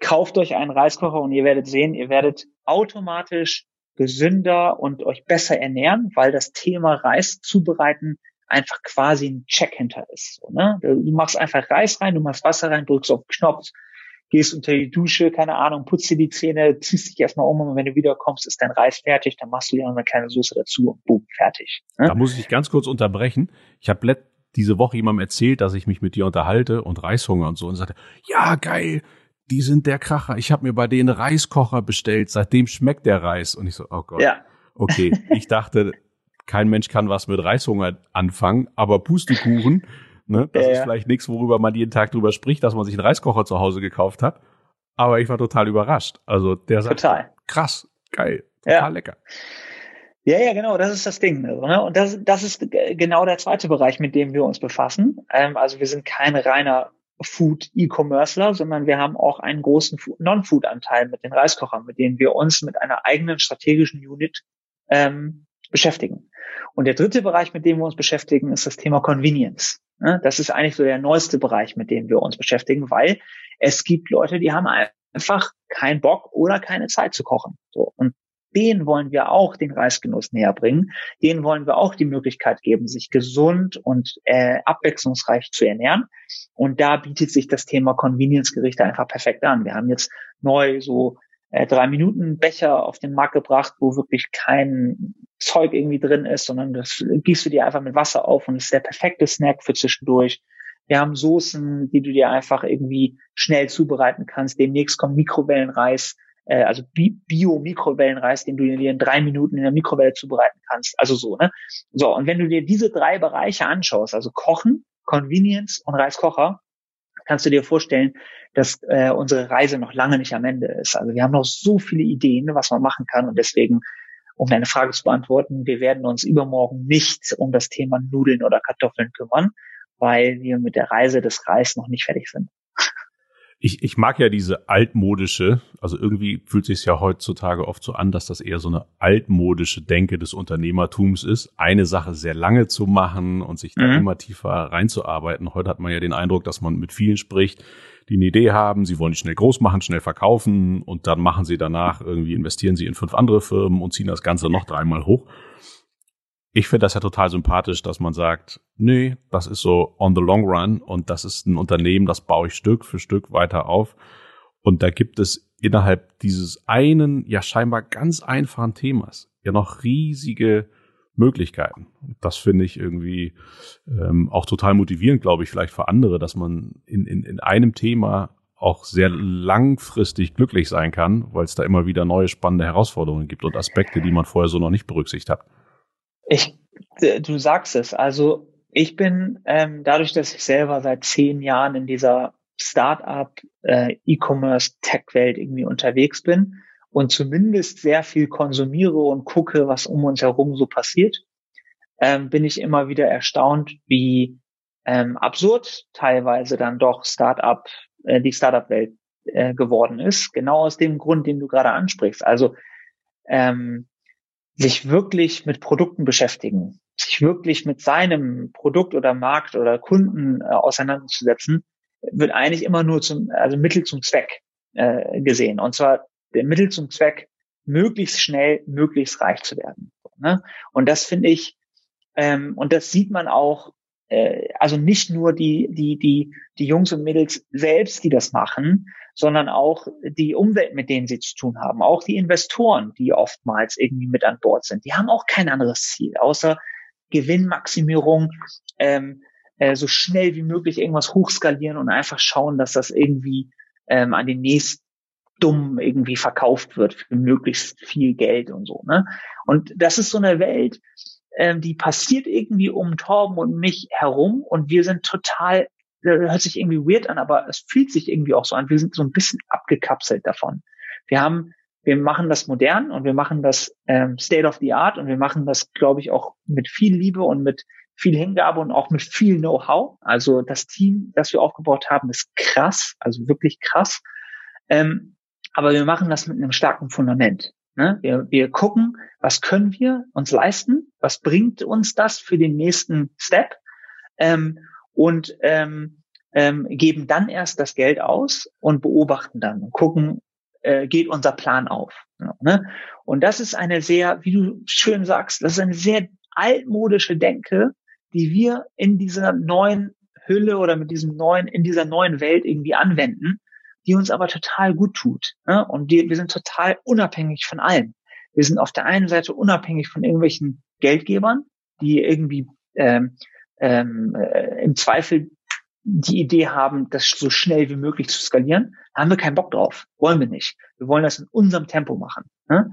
Kauft euch einen Reiskocher und ihr werdet sehen, ihr werdet automatisch gesünder und euch besser ernähren, weil das Thema Reis zubereiten einfach quasi ein Check hinter ist. So, ne? Du machst einfach Reis rein, du machst Wasser rein, drückst auf Knopf, gehst unter die Dusche, keine Ahnung, putzt dir die Zähne, ziehst dich erstmal um und wenn du wiederkommst, ist dein Reis fertig, dann machst du dir noch eine kleine Soße dazu und boom, fertig. Ne? Da muss ich dich ganz kurz unterbrechen. Ich habe diese Woche jemandem erzählt, dass ich mich mit dir unterhalte und Reishunger und so und sagte, ja, geil, die sind der Kracher. Ich habe mir bei denen Reiskocher bestellt, seitdem schmeckt der Reis. Und ich so, oh Gott. Ja. Okay, ich dachte, kein Mensch kann was mit Reishunger anfangen, aber Pustekuchen Ne? Das ja, ist vielleicht nichts, worüber man jeden Tag drüber spricht, dass man sich einen Reiskocher zu Hause gekauft hat. Aber ich war total überrascht. Also der sagt, total. krass, geil, total ja. lecker. Ja, ja, genau, das ist das Ding. Ne? Und das, das ist genau der zweite Bereich, mit dem wir uns befassen. Ähm, also wir sind kein reiner Food-E-Commercer, sondern wir haben auch einen großen Non-Food-Anteil mit den Reiskochern, mit denen wir uns mit einer eigenen strategischen Unit ähm, beschäftigen. Und der dritte Bereich, mit dem wir uns beschäftigen, ist das Thema Convenience. Ne? Das ist eigentlich so der neueste Bereich, mit dem wir uns beschäftigen, weil es gibt Leute, die haben einfach keinen Bock oder keine Zeit zu kochen. So. Und denen wollen wir auch den Reisgenuss näher bringen. Denen wollen wir auch die Möglichkeit geben, sich gesund und äh, abwechslungsreich zu ernähren. Und da bietet sich das Thema Convenience-Gerichte einfach perfekt an. Wir haben jetzt neu so äh, drei Minuten Becher auf den Markt gebracht, wo wirklich kein Zeug irgendwie drin ist, sondern das gießt du dir einfach mit Wasser auf und ist der perfekte Snack für zwischendurch. Wir haben Soßen, die du dir einfach irgendwie schnell zubereiten kannst. Demnächst kommt Mikrowellenreis, äh, also Bio-Mikrowellenreis, den du dir in drei Minuten in der Mikrowelle zubereiten kannst. Also so, ne? So, und wenn du dir diese drei Bereiche anschaust, also Kochen, Convenience und Reiskocher, kannst du dir vorstellen, dass äh, unsere Reise noch lange nicht am Ende ist. Also wir haben noch so viele Ideen, was man machen kann und deswegen, um deine Frage zu beantworten, wir werden uns übermorgen nicht um das Thema Nudeln oder Kartoffeln kümmern, weil wir mit der Reise des Reis noch nicht fertig sind ich, ich mag ja diese altmodische, also irgendwie fühlt sich ja heutzutage oft so an, dass das eher so eine altmodische Denke des Unternehmertums ist, eine Sache sehr lange zu machen und sich da mhm. immer tiefer reinzuarbeiten. Heute hat man ja den Eindruck, dass man mit vielen spricht, die eine Idee haben, sie wollen die schnell groß machen, schnell verkaufen und dann machen sie danach irgendwie, investieren sie in fünf andere Firmen und ziehen das Ganze noch dreimal hoch ich finde das ja total sympathisch, dass man sagt, nee, das ist so on the long run und das ist ein Unternehmen, das baue ich Stück für Stück weiter auf. Und da gibt es innerhalb dieses einen, ja scheinbar ganz einfachen Themas ja noch riesige Möglichkeiten. Das finde ich irgendwie ähm, auch total motivierend, glaube ich, vielleicht für andere, dass man in, in, in einem Thema auch sehr langfristig glücklich sein kann, weil es da immer wieder neue spannende Herausforderungen gibt und Aspekte, die man vorher so noch nicht berücksichtigt hat. Ich, du sagst es. Also ich bin ähm, dadurch, dass ich selber seit zehn Jahren in dieser Startup, äh, E-Commerce, Tech-Welt irgendwie unterwegs bin und zumindest sehr viel konsumiere und gucke, was um uns herum so passiert, ähm, bin ich immer wieder erstaunt, wie ähm, absurd teilweise dann doch Startup, äh, die Startup-Welt äh, geworden ist. Genau aus dem Grund, den du gerade ansprichst. Also ähm, sich wirklich mit Produkten beschäftigen, sich wirklich mit seinem Produkt oder Markt oder Kunden äh, auseinanderzusetzen, wird eigentlich immer nur zum, also Mittel zum Zweck äh, gesehen. Und zwar der Mittel zum Zweck, möglichst schnell, möglichst reich zu werden. Ne? Und das finde ich, ähm, und das sieht man auch, äh, also nicht nur die, die, die, die Jungs und Mädels selbst, die das machen, sondern auch die Umwelt, mit denen sie zu tun haben, auch die Investoren, die oftmals irgendwie mit an Bord sind. Die haben auch kein anderes Ziel, außer Gewinnmaximierung, ähm, äh, so schnell wie möglich irgendwas hochskalieren und einfach schauen, dass das irgendwie ähm, an den nächsten dumm irgendwie verkauft wird für möglichst viel Geld und so. Ne? Und das ist so eine Welt, ähm, die passiert irgendwie um Torben und mich herum und wir sind total hört sich irgendwie weird an, aber es fühlt sich irgendwie auch so an. Wir sind so ein bisschen abgekapselt davon. Wir haben, wir machen das modern und wir machen das ähm, State of the Art und wir machen das, glaube ich, auch mit viel Liebe und mit viel Hingabe und auch mit viel Know-how. Also das Team, das wir aufgebaut haben, ist krass, also wirklich krass. Ähm, aber wir machen das mit einem starken Fundament. Ne? Wir, wir gucken, was können wir uns leisten, was bringt uns das für den nächsten Step ähm, und ähm, ähm, geben dann erst das Geld aus und beobachten dann und gucken, äh, geht unser Plan auf. Ne? Und das ist eine sehr, wie du schön sagst, das ist eine sehr altmodische Denke, die wir in dieser neuen Hülle oder mit diesem neuen, in dieser neuen Welt irgendwie anwenden, die uns aber total gut tut. Ne? Und die, wir sind total unabhängig von allem. Wir sind auf der einen Seite unabhängig von irgendwelchen Geldgebern, die irgendwie ähm, ähm, äh, im Zweifel die Idee haben, das so schnell wie möglich zu skalieren, haben wir keinen Bock drauf. Wollen wir nicht. Wir wollen das in unserem Tempo machen. Ne?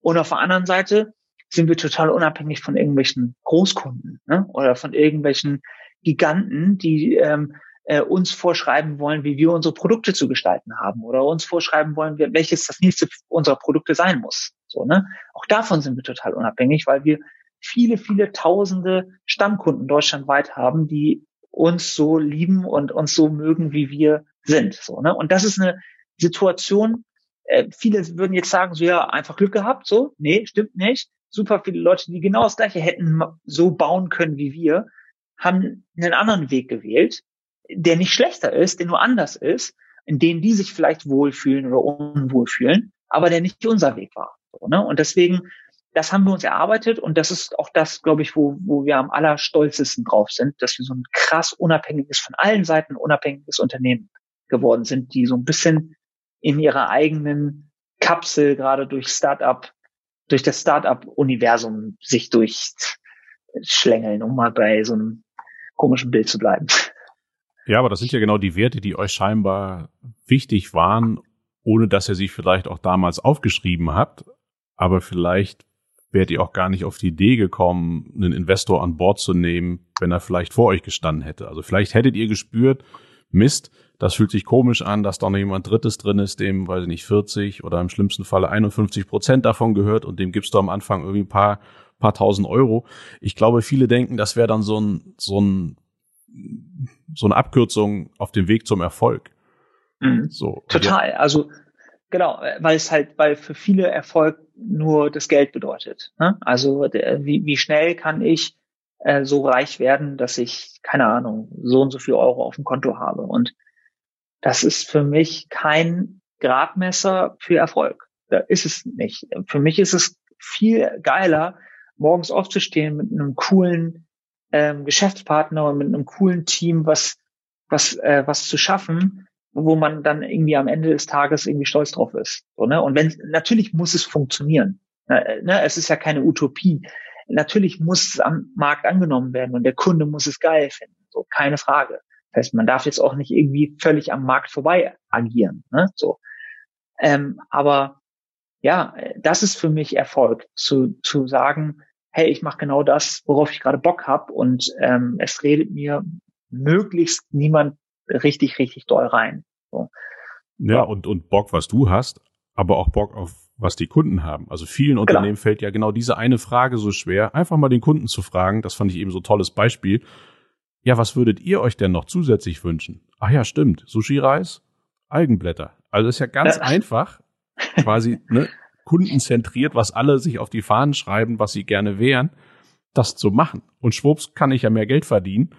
Und auf der anderen Seite sind wir total unabhängig von irgendwelchen Großkunden ne? oder von irgendwelchen Giganten, die ähm, äh, uns vorschreiben wollen, wie wir unsere Produkte zu gestalten haben oder uns vorschreiben wollen, welches das nächste unserer Produkte sein muss. So, ne? Auch davon sind wir total unabhängig, weil wir viele, viele tausende Stammkunden deutschlandweit haben, die uns so lieben und uns so mögen, wie wir sind. So, ne? Und das ist eine Situation, äh, viele würden jetzt sagen, so ja, einfach Glück gehabt, so. Nee, stimmt nicht. Super viele Leute, die genau das gleiche hätten so bauen können wie wir, haben einen anderen Weg gewählt, der nicht schlechter ist, der nur anders ist, in dem die sich vielleicht wohlfühlen oder unwohl fühlen, aber der nicht unser Weg war. So, ne? Und deswegen das haben wir uns erarbeitet und das ist auch das, glaube ich, wo, wo wir am allerstolzesten drauf sind, dass wir so ein krass unabhängiges, von allen Seiten unabhängiges Unternehmen geworden sind, die so ein bisschen in ihrer eigenen Kapsel gerade durch Startup, durch das Startup-Universum sich durchschlängeln, um mal bei so einem komischen Bild zu bleiben. Ja, aber das sind ja genau die Werte, die euch scheinbar wichtig waren, ohne dass ihr sie vielleicht auch damals aufgeschrieben habt. Aber vielleicht wärt ihr auch gar nicht auf die Idee gekommen, einen Investor an Bord zu nehmen, wenn er vielleicht vor euch gestanden hätte. Also vielleicht hättet ihr gespürt, Mist, das fühlt sich komisch an, dass da noch jemand Drittes drin ist, dem, weiß ich nicht, 40 oder im schlimmsten Falle 51 Prozent davon gehört und dem gibst du am Anfang irgendwie ein paar, paar tausend Euro. Ich glaube, viele denken, das wäre dann so ein, so ein so eine Abkürzung auf dem Weg zum Erfolg. Mhm. So. Total. Also genau, weil es halt, weil für viele Erfolg nur das Geld bedeutet. Ne? Also der, wie, wie schnell kann ich äh, so reich werden, dass ich keine Ahnung so und so viel Euro auf dem Konto habe und das ist für mich kein Gradmesser für Erfolg. Da ist es nicht. Für mich ist es viel geiler, morgens aufzustehen mit einem coolen ähm, Geschäftspartner und mit einem coolen Team was, was, äh, was zu schaffen, wo man dann irgendwie am Ende des Tages irgendwie stolz drauf ist. So, ne? Und wenn natürlich muss es funktionieren. Äh, ne? Es ist ja keine Utopie. Natürlich muss es am Markt angenommen werden und der Kunde muss es geil finden. So, keine Frage. Das heißt, man darf jetzt auch nicht irgendwie völlig am Markt vorbei agieren. Ne? So. Ähm, aber ja, das ist für mich Erfolg, zu, zu sagen, hey, ich mache genau das, worauf ich gerade Bock habe und ähm, es redet mir möglichst niemand richtig, richtig doll rein. So. Ja, und, und Bock, was du hast, aber auch Bock auf was die Kunden haben. Also vielen genau. Unternehmen genau. fällt ja genau diese eine Frage so schwer, einfach mal den Kunden zu fragen. Das fand ich eben so tolles Beispiel. Ja, was würdet ihr euch denn noch zusätzlich wünschen? Ach ja, stimmt. Sushi-Reis, Algenblätter. Also ist ja ganz ja. einfach, quasi, ne? kundenzentriert, was alle sich auf die Fahnen schreiben, was sie gerne wären, das zu machen. Und schwupps kann ich ja mehr Geld verdienen.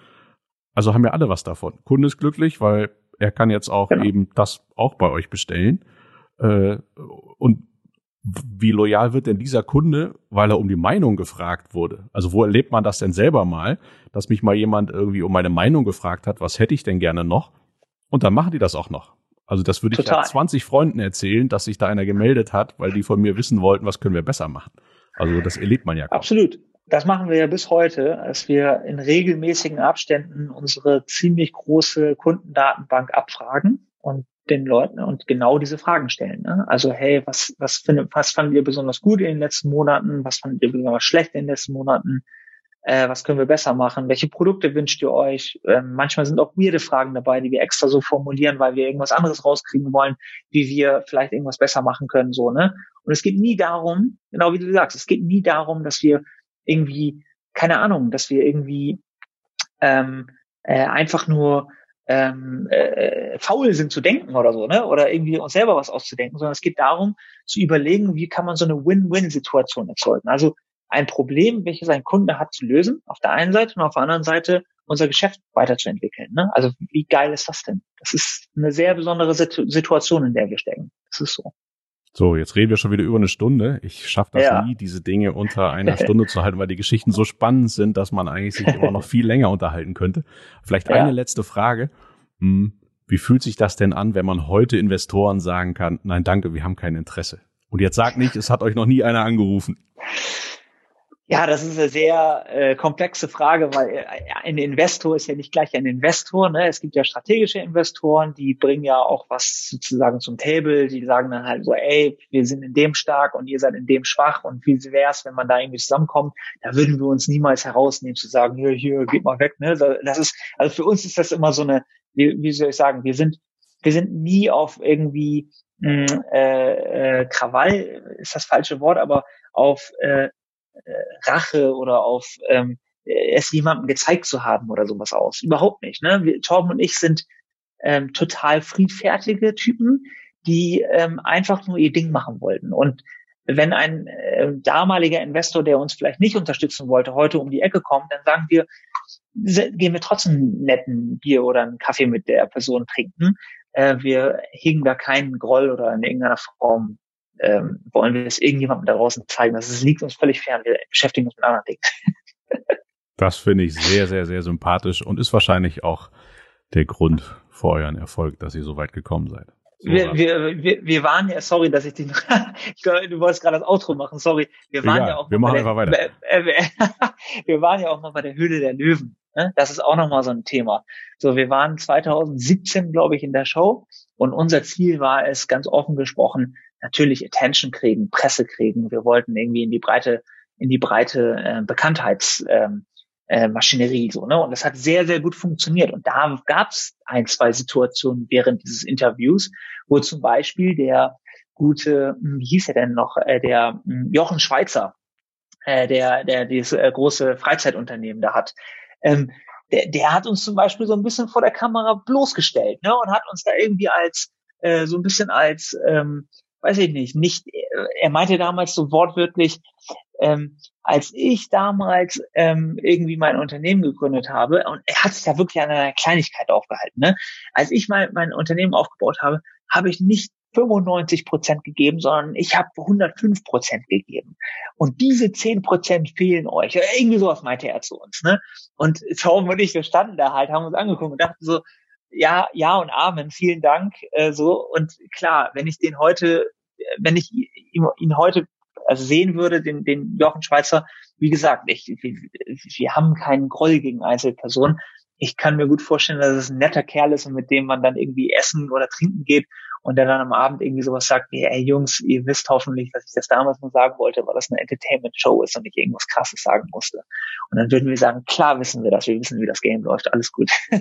Also haben ja alle was davon. Kunde ist glücklich, weil er kann jetzt auch genau. eben das auch bei euch bestellen. Äh, und wie loyal wird denn dieser Kunde, weil er um die Meinung gefragt wurde? Also wo erlebt man das denn selber mal, dass mich mal jemand irgendwie um meine Meinung gefragt hat, was hätte ich denn gerne noch? Und dann machen die das auch noch. Also das würde ich ja 20 Freunden erzählen, dass sich da einer gemeldet hat, weil die von mir wissen wollten, was können wir besser machen. Also das erlebt man ja kaum. Absolut. Das machen wir ja bis heute, dass wir in regelmäßigen Abständen unsere ziemlich große Kundendatenbank abfragen und den Leuten und genau diese Fragen stellen. Ne? Also hey, was was findet, was fandet ihr besonders gut in den letzten Monaten? Was fandet ihr besonders schlecht in den letzten Monaten? Äh, was können wir besser machen, welche Produkte wünscht ihr euch. Ähm, manchmal sind auch weirde Fragen dabei, die wir extra so formulieren, weil wir irgendwas anderes rauskriegen wollen, wie wir vielleicht irgendwas besser machen können. so ne. Und es geht nie darum, genau wie du sagst, es geht nie darum, dass wir irgendwie, keine Ahnung, dass wir irgendwie ähm, äh, einfach nur ähm, äh, faul sind zu denken oder so, ne? Oder irgendwie uns selber was auszudenken, sondern es geht darum, zu überlegen, wie kann man so eine Win-Win-Situation erzeugen. Also ein Problem, welches ein Kunde hat, zu lösen, auf der einen Seite und auf der anderen Seite unser Geschäft weiterzuentwickeln. Ne? Also wie geil ist das denn? Das ist eine sehr besondere Situation, in der wir stecken. Das ist so. So, jetzt reden wir schon wieder über eine Stunde. Ich schaffe das ja. nie, diese Dinge unter einer Stunde zu halten, weil die Geschichten so spannend sind, dass man eigentlich sich immer noch viel länger unterhalten könnte. Vielleicht ja. eine letzte Frage. Hm, wie fühlt sich das denn an, wenn man heute Investoren sagen kann, nein, danke, wir haben kein Interesse? Und jetzt sagt nicht, es hat euch noch nie einer angerufen. Ja, das ist eine sehr äh, komplexe Frage, weil äh, ein Investor ist ja nicht gleich ein Investor. Ne? Es gibt ja strategische Investoren, die bringen ja auch was sozusagen zum Table. Die sagen dann halt so, ey, wir sind in dem stark und ihr seid in dem schwach und wie wär's, wenn man da irgendwie zusammenkommt? Da würden wir uns niemals herausnehmen zu sagen, hier, hier, geht mal weg. Ne? Das ist, also für uns ist das immer so eine, wie, wie soll ich sagen, wir sind, wir sind nie auf irgendwie mh, hm, äh, äh, Krawall, ist das falsche Wort, aber auf äh, Rache oder auf ähm, es jemandem gezeigt zu haben oder sowas aus. Überhaupt nicht. Ne? Wir, Torben und ich sind ähm, total friedfertige Typen, die ähm, einfach nur ihr Ding machen wollten. Und wenn ein äh, damaliger Investor, der uns vielleicht nicht unterstützen wollte, heute um die Ecke kommt, dann sagen wir, gehen wir trotzdem einen netten Bier oder einen Kaffee mit der Person trinken. Äh, wir hegen da keinen Groll oder in irgendeiner Form ähm, wollen wir es irgendjemandem da draußen zeigen. Das liegt uns völlig fern. Wir beschäftigen uns mit anderen Dingen. das finde ich sehr, sehr, sehr sympathisch und ist wahrscheinlich auch der Grund für euren Erfolg, dass ihr so weit gekommen seid. wir, wir, wir, wir waren ja, sorry, dass ich dich, ich glaube, du wolltest gerade das Outro machen, sorry. Wir waren Egal, ja auch wir machen der, einfach weiter. Äh, wir waren ja auch noch bei der Höhle der Löwen. Ne? Das ist auch nochmal so ein Thema. So, wir waren 2017, glaube ich, in der Show und unser Ziel war es, ganz offen gesprochen, natürlich Attention kriegen, Presse kriegen. Wir wollten irgendwie in die breite, in die breite äh, Bekanntheits, ähm, äh, so, ne? Und das hat sehr, sehr gut funktioniert. Und da gab es ein, zwei Situationen während dieses Interviews, wo zum Beispiel der gute, hm, wie hieß er denn noch, äh, der hm, Jochen Schweizer, äh, der, der dieses äh, große Freizeitunternehmen da hat, ähm, der, der hat uns zum Beispiel so ein bisschen vor der Kamera bloßgestellt, ne? Und hat uns da irgendwie als äh, so ein bisschen als ähm, weiß ich nicht, nicht, er meinte damals so wortwörtlich, ähm, als ich damals ähm, irgendwie mein Unternehmen gegründet habe, und er hat sich da wirklich an einer Kleinigkeit aufgehalten, ne? Als ich mein, mein Unternehmen aufgebaut habe, habe ich nicht 95 Prozent gegeben, sondern ich habe 105 Prozent gegeben. Und diese 10 Prozent fehlen euch. Irgendwie sowas meinte er zu uns. Ne? Und Tom und ich, wir standen da halt, haben uns angeguckt und dachten so, ja, ja und Amen, vielen Dank. Äh, so und klar, wenn ich den heute, wenn ich ihn, heute also sehen würde, den, den Jochen Schweizer, wie gesagt, ich, wir haben keinen Groll gegen Einzelpersonen. Ich kann mir gut vorstellen, dass es ein netter Kerl ist und mit dem man dann irgendwie essen oder trinken geht und der dann am Abend irgendwie sowas sagt wie, ey Jungs, ihr wisst hoffentlich, dass ich das damals nur sagen wollte, weil das eine Entertainment-Show ist und ich irgendwas Krasses sagen musste. Und dann würden wir sagen, klar wissen wir das, wir wissen, wie das Game läuft, alles gut.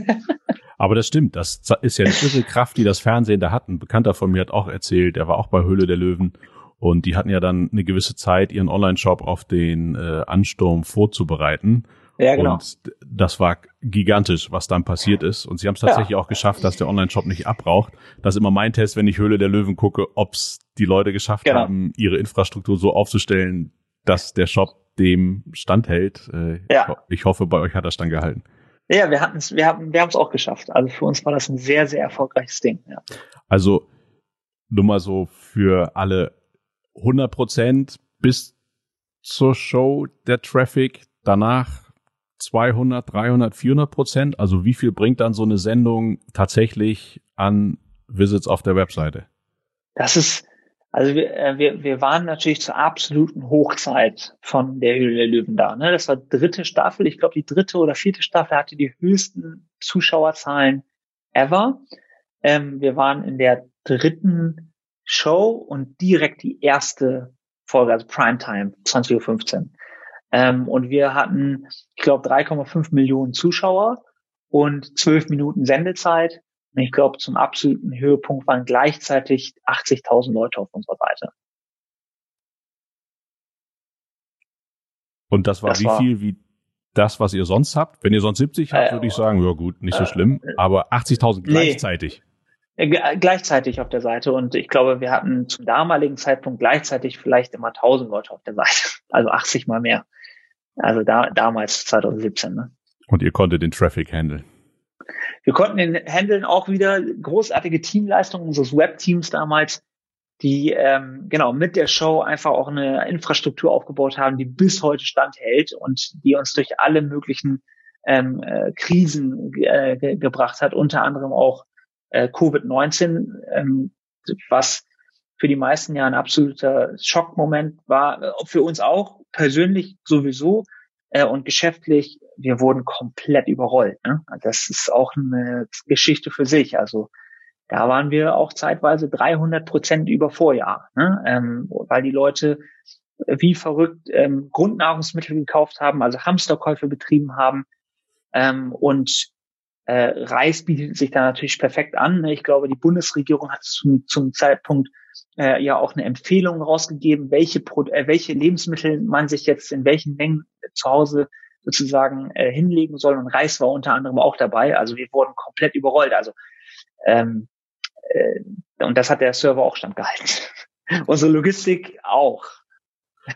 Aber das stimmt, das ist ja eine irre Kraft, die das Fernsehen da hat. Ein Bekannter von mir hat auch erzählt, der war auch bei Höhle der Löwen und die hatten ja dann eine gewisse Zeit, ihren Online-Shop auf den äh, Ansturm vorzubereiten. Ja, genau. Und das war gigantisch, was dann passiert ist. Und sie haben es tatsächlich ja. auch geschafft, dass der Online-Shop nicht abraucht. Das ist immer mein Test, wenn ich Höhle der Löwen gucke, ob's die Leute geschafft genau. haben, ihre Infrastruktur so aufzustellen, dass der Shop dem standhält. Äh, ja. Ich hoffe, bei euch hat das dann gehalten. Ja, wir hatten es, wir haben, wir haben es auch geschafft. Also für uns war das ein sehr, sehr erfolgreiches Ding. Ja. Also nur mal so für alle 100 Prozent bis zur Show der Traffic, danach 200, 300, 400 Prozent. Also wie viel bringt dann so eine Sendung tatsächlich an Visits auf der Webseite? Das ist also wir, äh, wir, wir waren natürlich zur absoluten Hochzeit von der Höhle der Löwen da. Ne? Das war dritte Staffel. Ich glaube, die dritte oder vierte Staffel hatte die höchsten Zuschauerzahlen ever. Ähm, wir waren in der dritten Show und direkt die erste Folge, also Primetime, 20.15 Uhr. Ähm, und wir hatten, ich glaube, 3,5 Millionen Zuschauer und 12 Minuten Sendezeit. Und ich glaube, zum absoluten Höhepunkt waren gleichzeitig 80.000 Leute auf unserer Seite. Und das war das wie war, viel wie das, was ihr sonst habt? Wenn ihr sonst 70 habt, äh, würde ich sagen, ja gut, nicht so äh, schlimm. Aber 80.000 gleichzeitig. Nee, äh, gleichzeitig auf der Seite. Und ich glaube, wir hatten zum damaligen Zeitpunkt gleichzeitig vielleicht immer 1000 Leute auf der Seite. Also 80 mal mehr. Also da, damals 2017. Ne? Und ihr konntet den Traffic handeln. Wir konnten den handeln auch wieder großartige Teamleistungen unseres Webteams damals, die ähm, genau mit der Show einfach auch eine Infrastruktur aufgebaut haben, die bis heute standhält und die uns durch alle möglichen ähm, äh, Krisen äh, ge gebracht hat, unter anderem auch äh, Covid-19, ähm, was für die meisten ja ein absoluter Schockmoment war, äh, für uns auch persönlich sowieso, äh, und geschäftlich, wir wurden komplett überrollt. Ne? Das ist auch eine Geschichte für sich. Also da waren wir auch zeitweise 300 Prozent über Vorjahr, ne? ähm, weil die Leute wie verrückt ähm, Grundnahrungsmittel gekauft haben, also Hamsterkäufe betrieben haben ähm, und äh, Reis bietet sich da natürlich perfekt an. Ne? Ich glaube, die Bundesregierung hat zum, zum Zeitpunkt äh, ja auch eine Empfehlung rausgegeben, welche, Pro äh, welche Lebensmittel man sich jetzt in welchen Mengen zu Hause sozusagen äh, hinlegen soll. Und Reis war unter anderem auch dabei. Also wir wurden komplett überrollt. Also ähm, äh, und das hat der Server auch standgehalten. Unsere Logistik auch.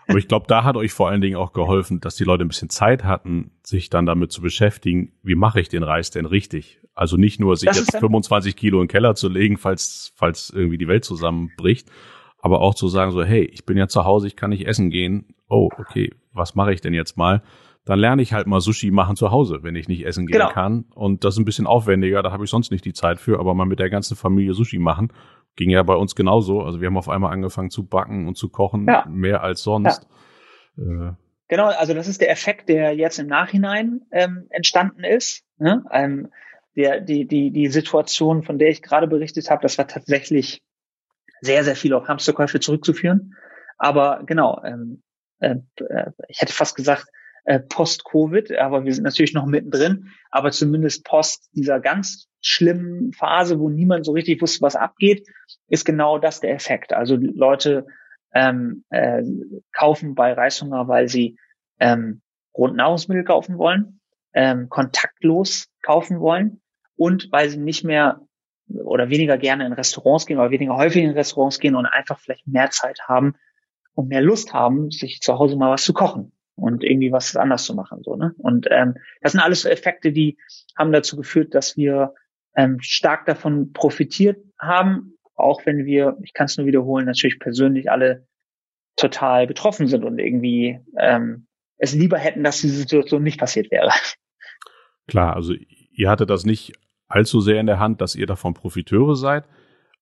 Aber ich glaube, da hat euch vor allen Dingen auch geholfen, dass die Leute ein bisschen Zeit hatten, sich dann damit zu beschäftigen, wie mache ich den Reis denn richtig? Also nicht nur sich das jetzt 25 Kilo in den Keller zu legen, falls, falls irgendwie die Welt zusammenbricht, aber auch zu sagen so, hey, ich bin ja zu Hause, ich kann nicht essen gehen. Oh, okay, was mache ich denn jetzt mal? Dann lerne ich halt mal Sushi machen zu Hause, wenn ich nicht essen gehen genau. kann. Und das ist ein bisschen aufwendiger, da habe ich sonst nicht die Zeit für, aber mal mit der ganzen Familie Sushi machen ging ja bei uns genauso. Also wir haben auf einmal angefangen zu backen und zu kochen, ja. mehr als sonst. Ja. Äh, genau, also das ist der Effekt, der jetzt im Nachhinein ähm, entstanden ist. Ne? Ähm, der, die, die, die Situation, von der ich gerade berichtet habe, das war tatsächlich sehr, sehr viel auf Hamsterkäufe zurückzuführen. Aber genau, ähm, äh, äh ich hätte fast gesagt, äh, post-Covid, aber wir sind natürlich noch mittendrin, aber zumindest post dieser ganz schlimmen Phase, wo niemand so richtig wusste, was abgeht, ist genau das der Effekt. Also Leute ähm, äh, kaufen bei Reishunger, weil sie ähm, Grundnahrungsmittel kaufen wollen, ähm, kontaktlos kaufen wollen und weil sie nicht mehr oder weniger gerne in Restaurants gehen oder weniger häufig in Restaurants gehen und einfach vielleicht mehr Zeit haben und mehr Lust haben, sich zu Hause mal was zu kochen und irgendwie was anders zu machen. So, ne? Und ähm, das sind alles Effekte, die haben dazu geführt, dass wir ähm, stark davon profitiert haben, auch wenn wir, ich kann es nur wiederholen, natürlich persönlich alle total betroffen sind und irgendwie ähm, es lieber hätten, dass diese Situation nicht passiert wäre. Klar, also ihr hattet das nicht allzu sehr in der Hand, dass ihr davon Profiteure seid,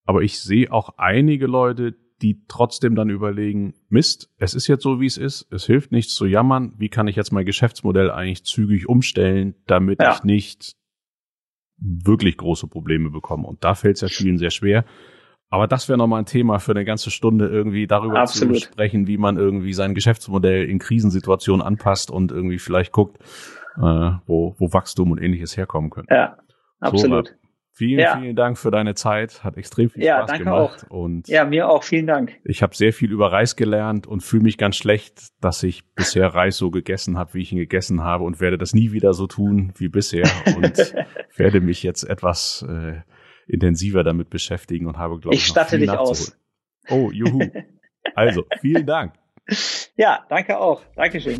aber ich sehe auch einige Leute, die trotzdem dann überlegen, Mist, es ist jetzt so, wie es ist, es hilft nichts zu jammern, wie kann ich jetzt mein Geschäftsmodell eigentlich zügig umstellen, damit ja. ich nicht wirklich große Probleme bekomme. Und da fällt es ja vielen sehr schwer. Aber das wäre nochmal ein Thema für eine ganze Stunde, irgendwie darüber Absolut. zu sprechen, wie man irgendwie sein Geschäftsmodell in Krisensituationen anpasst und irgendwie vielleicht guckt, äh, wo, wo Wachstum und ähnliches herkommen könnte. Ja, absolut. So, Vielen, ja. vielen Dank für deine Zeit. Hat extrem viel ja, Spaß danke gemacht. Auch. Und ja, mir auch. Vielen Dank. Ich habe sehr viel über Reis gelernt und fühle mich ganz schlecht, dass ich bisher Reis so gegessen habe, wie ich ihn gegessen habe und werde das nie wieder so tun wie bisher und werde mich jetzt etwas äh, intensiver damit beschäftigen und habe, glaube ich, ich statte dich aus. Oh, juhu. Also, vielen Dank. Ja, danke auch. Dankeschön.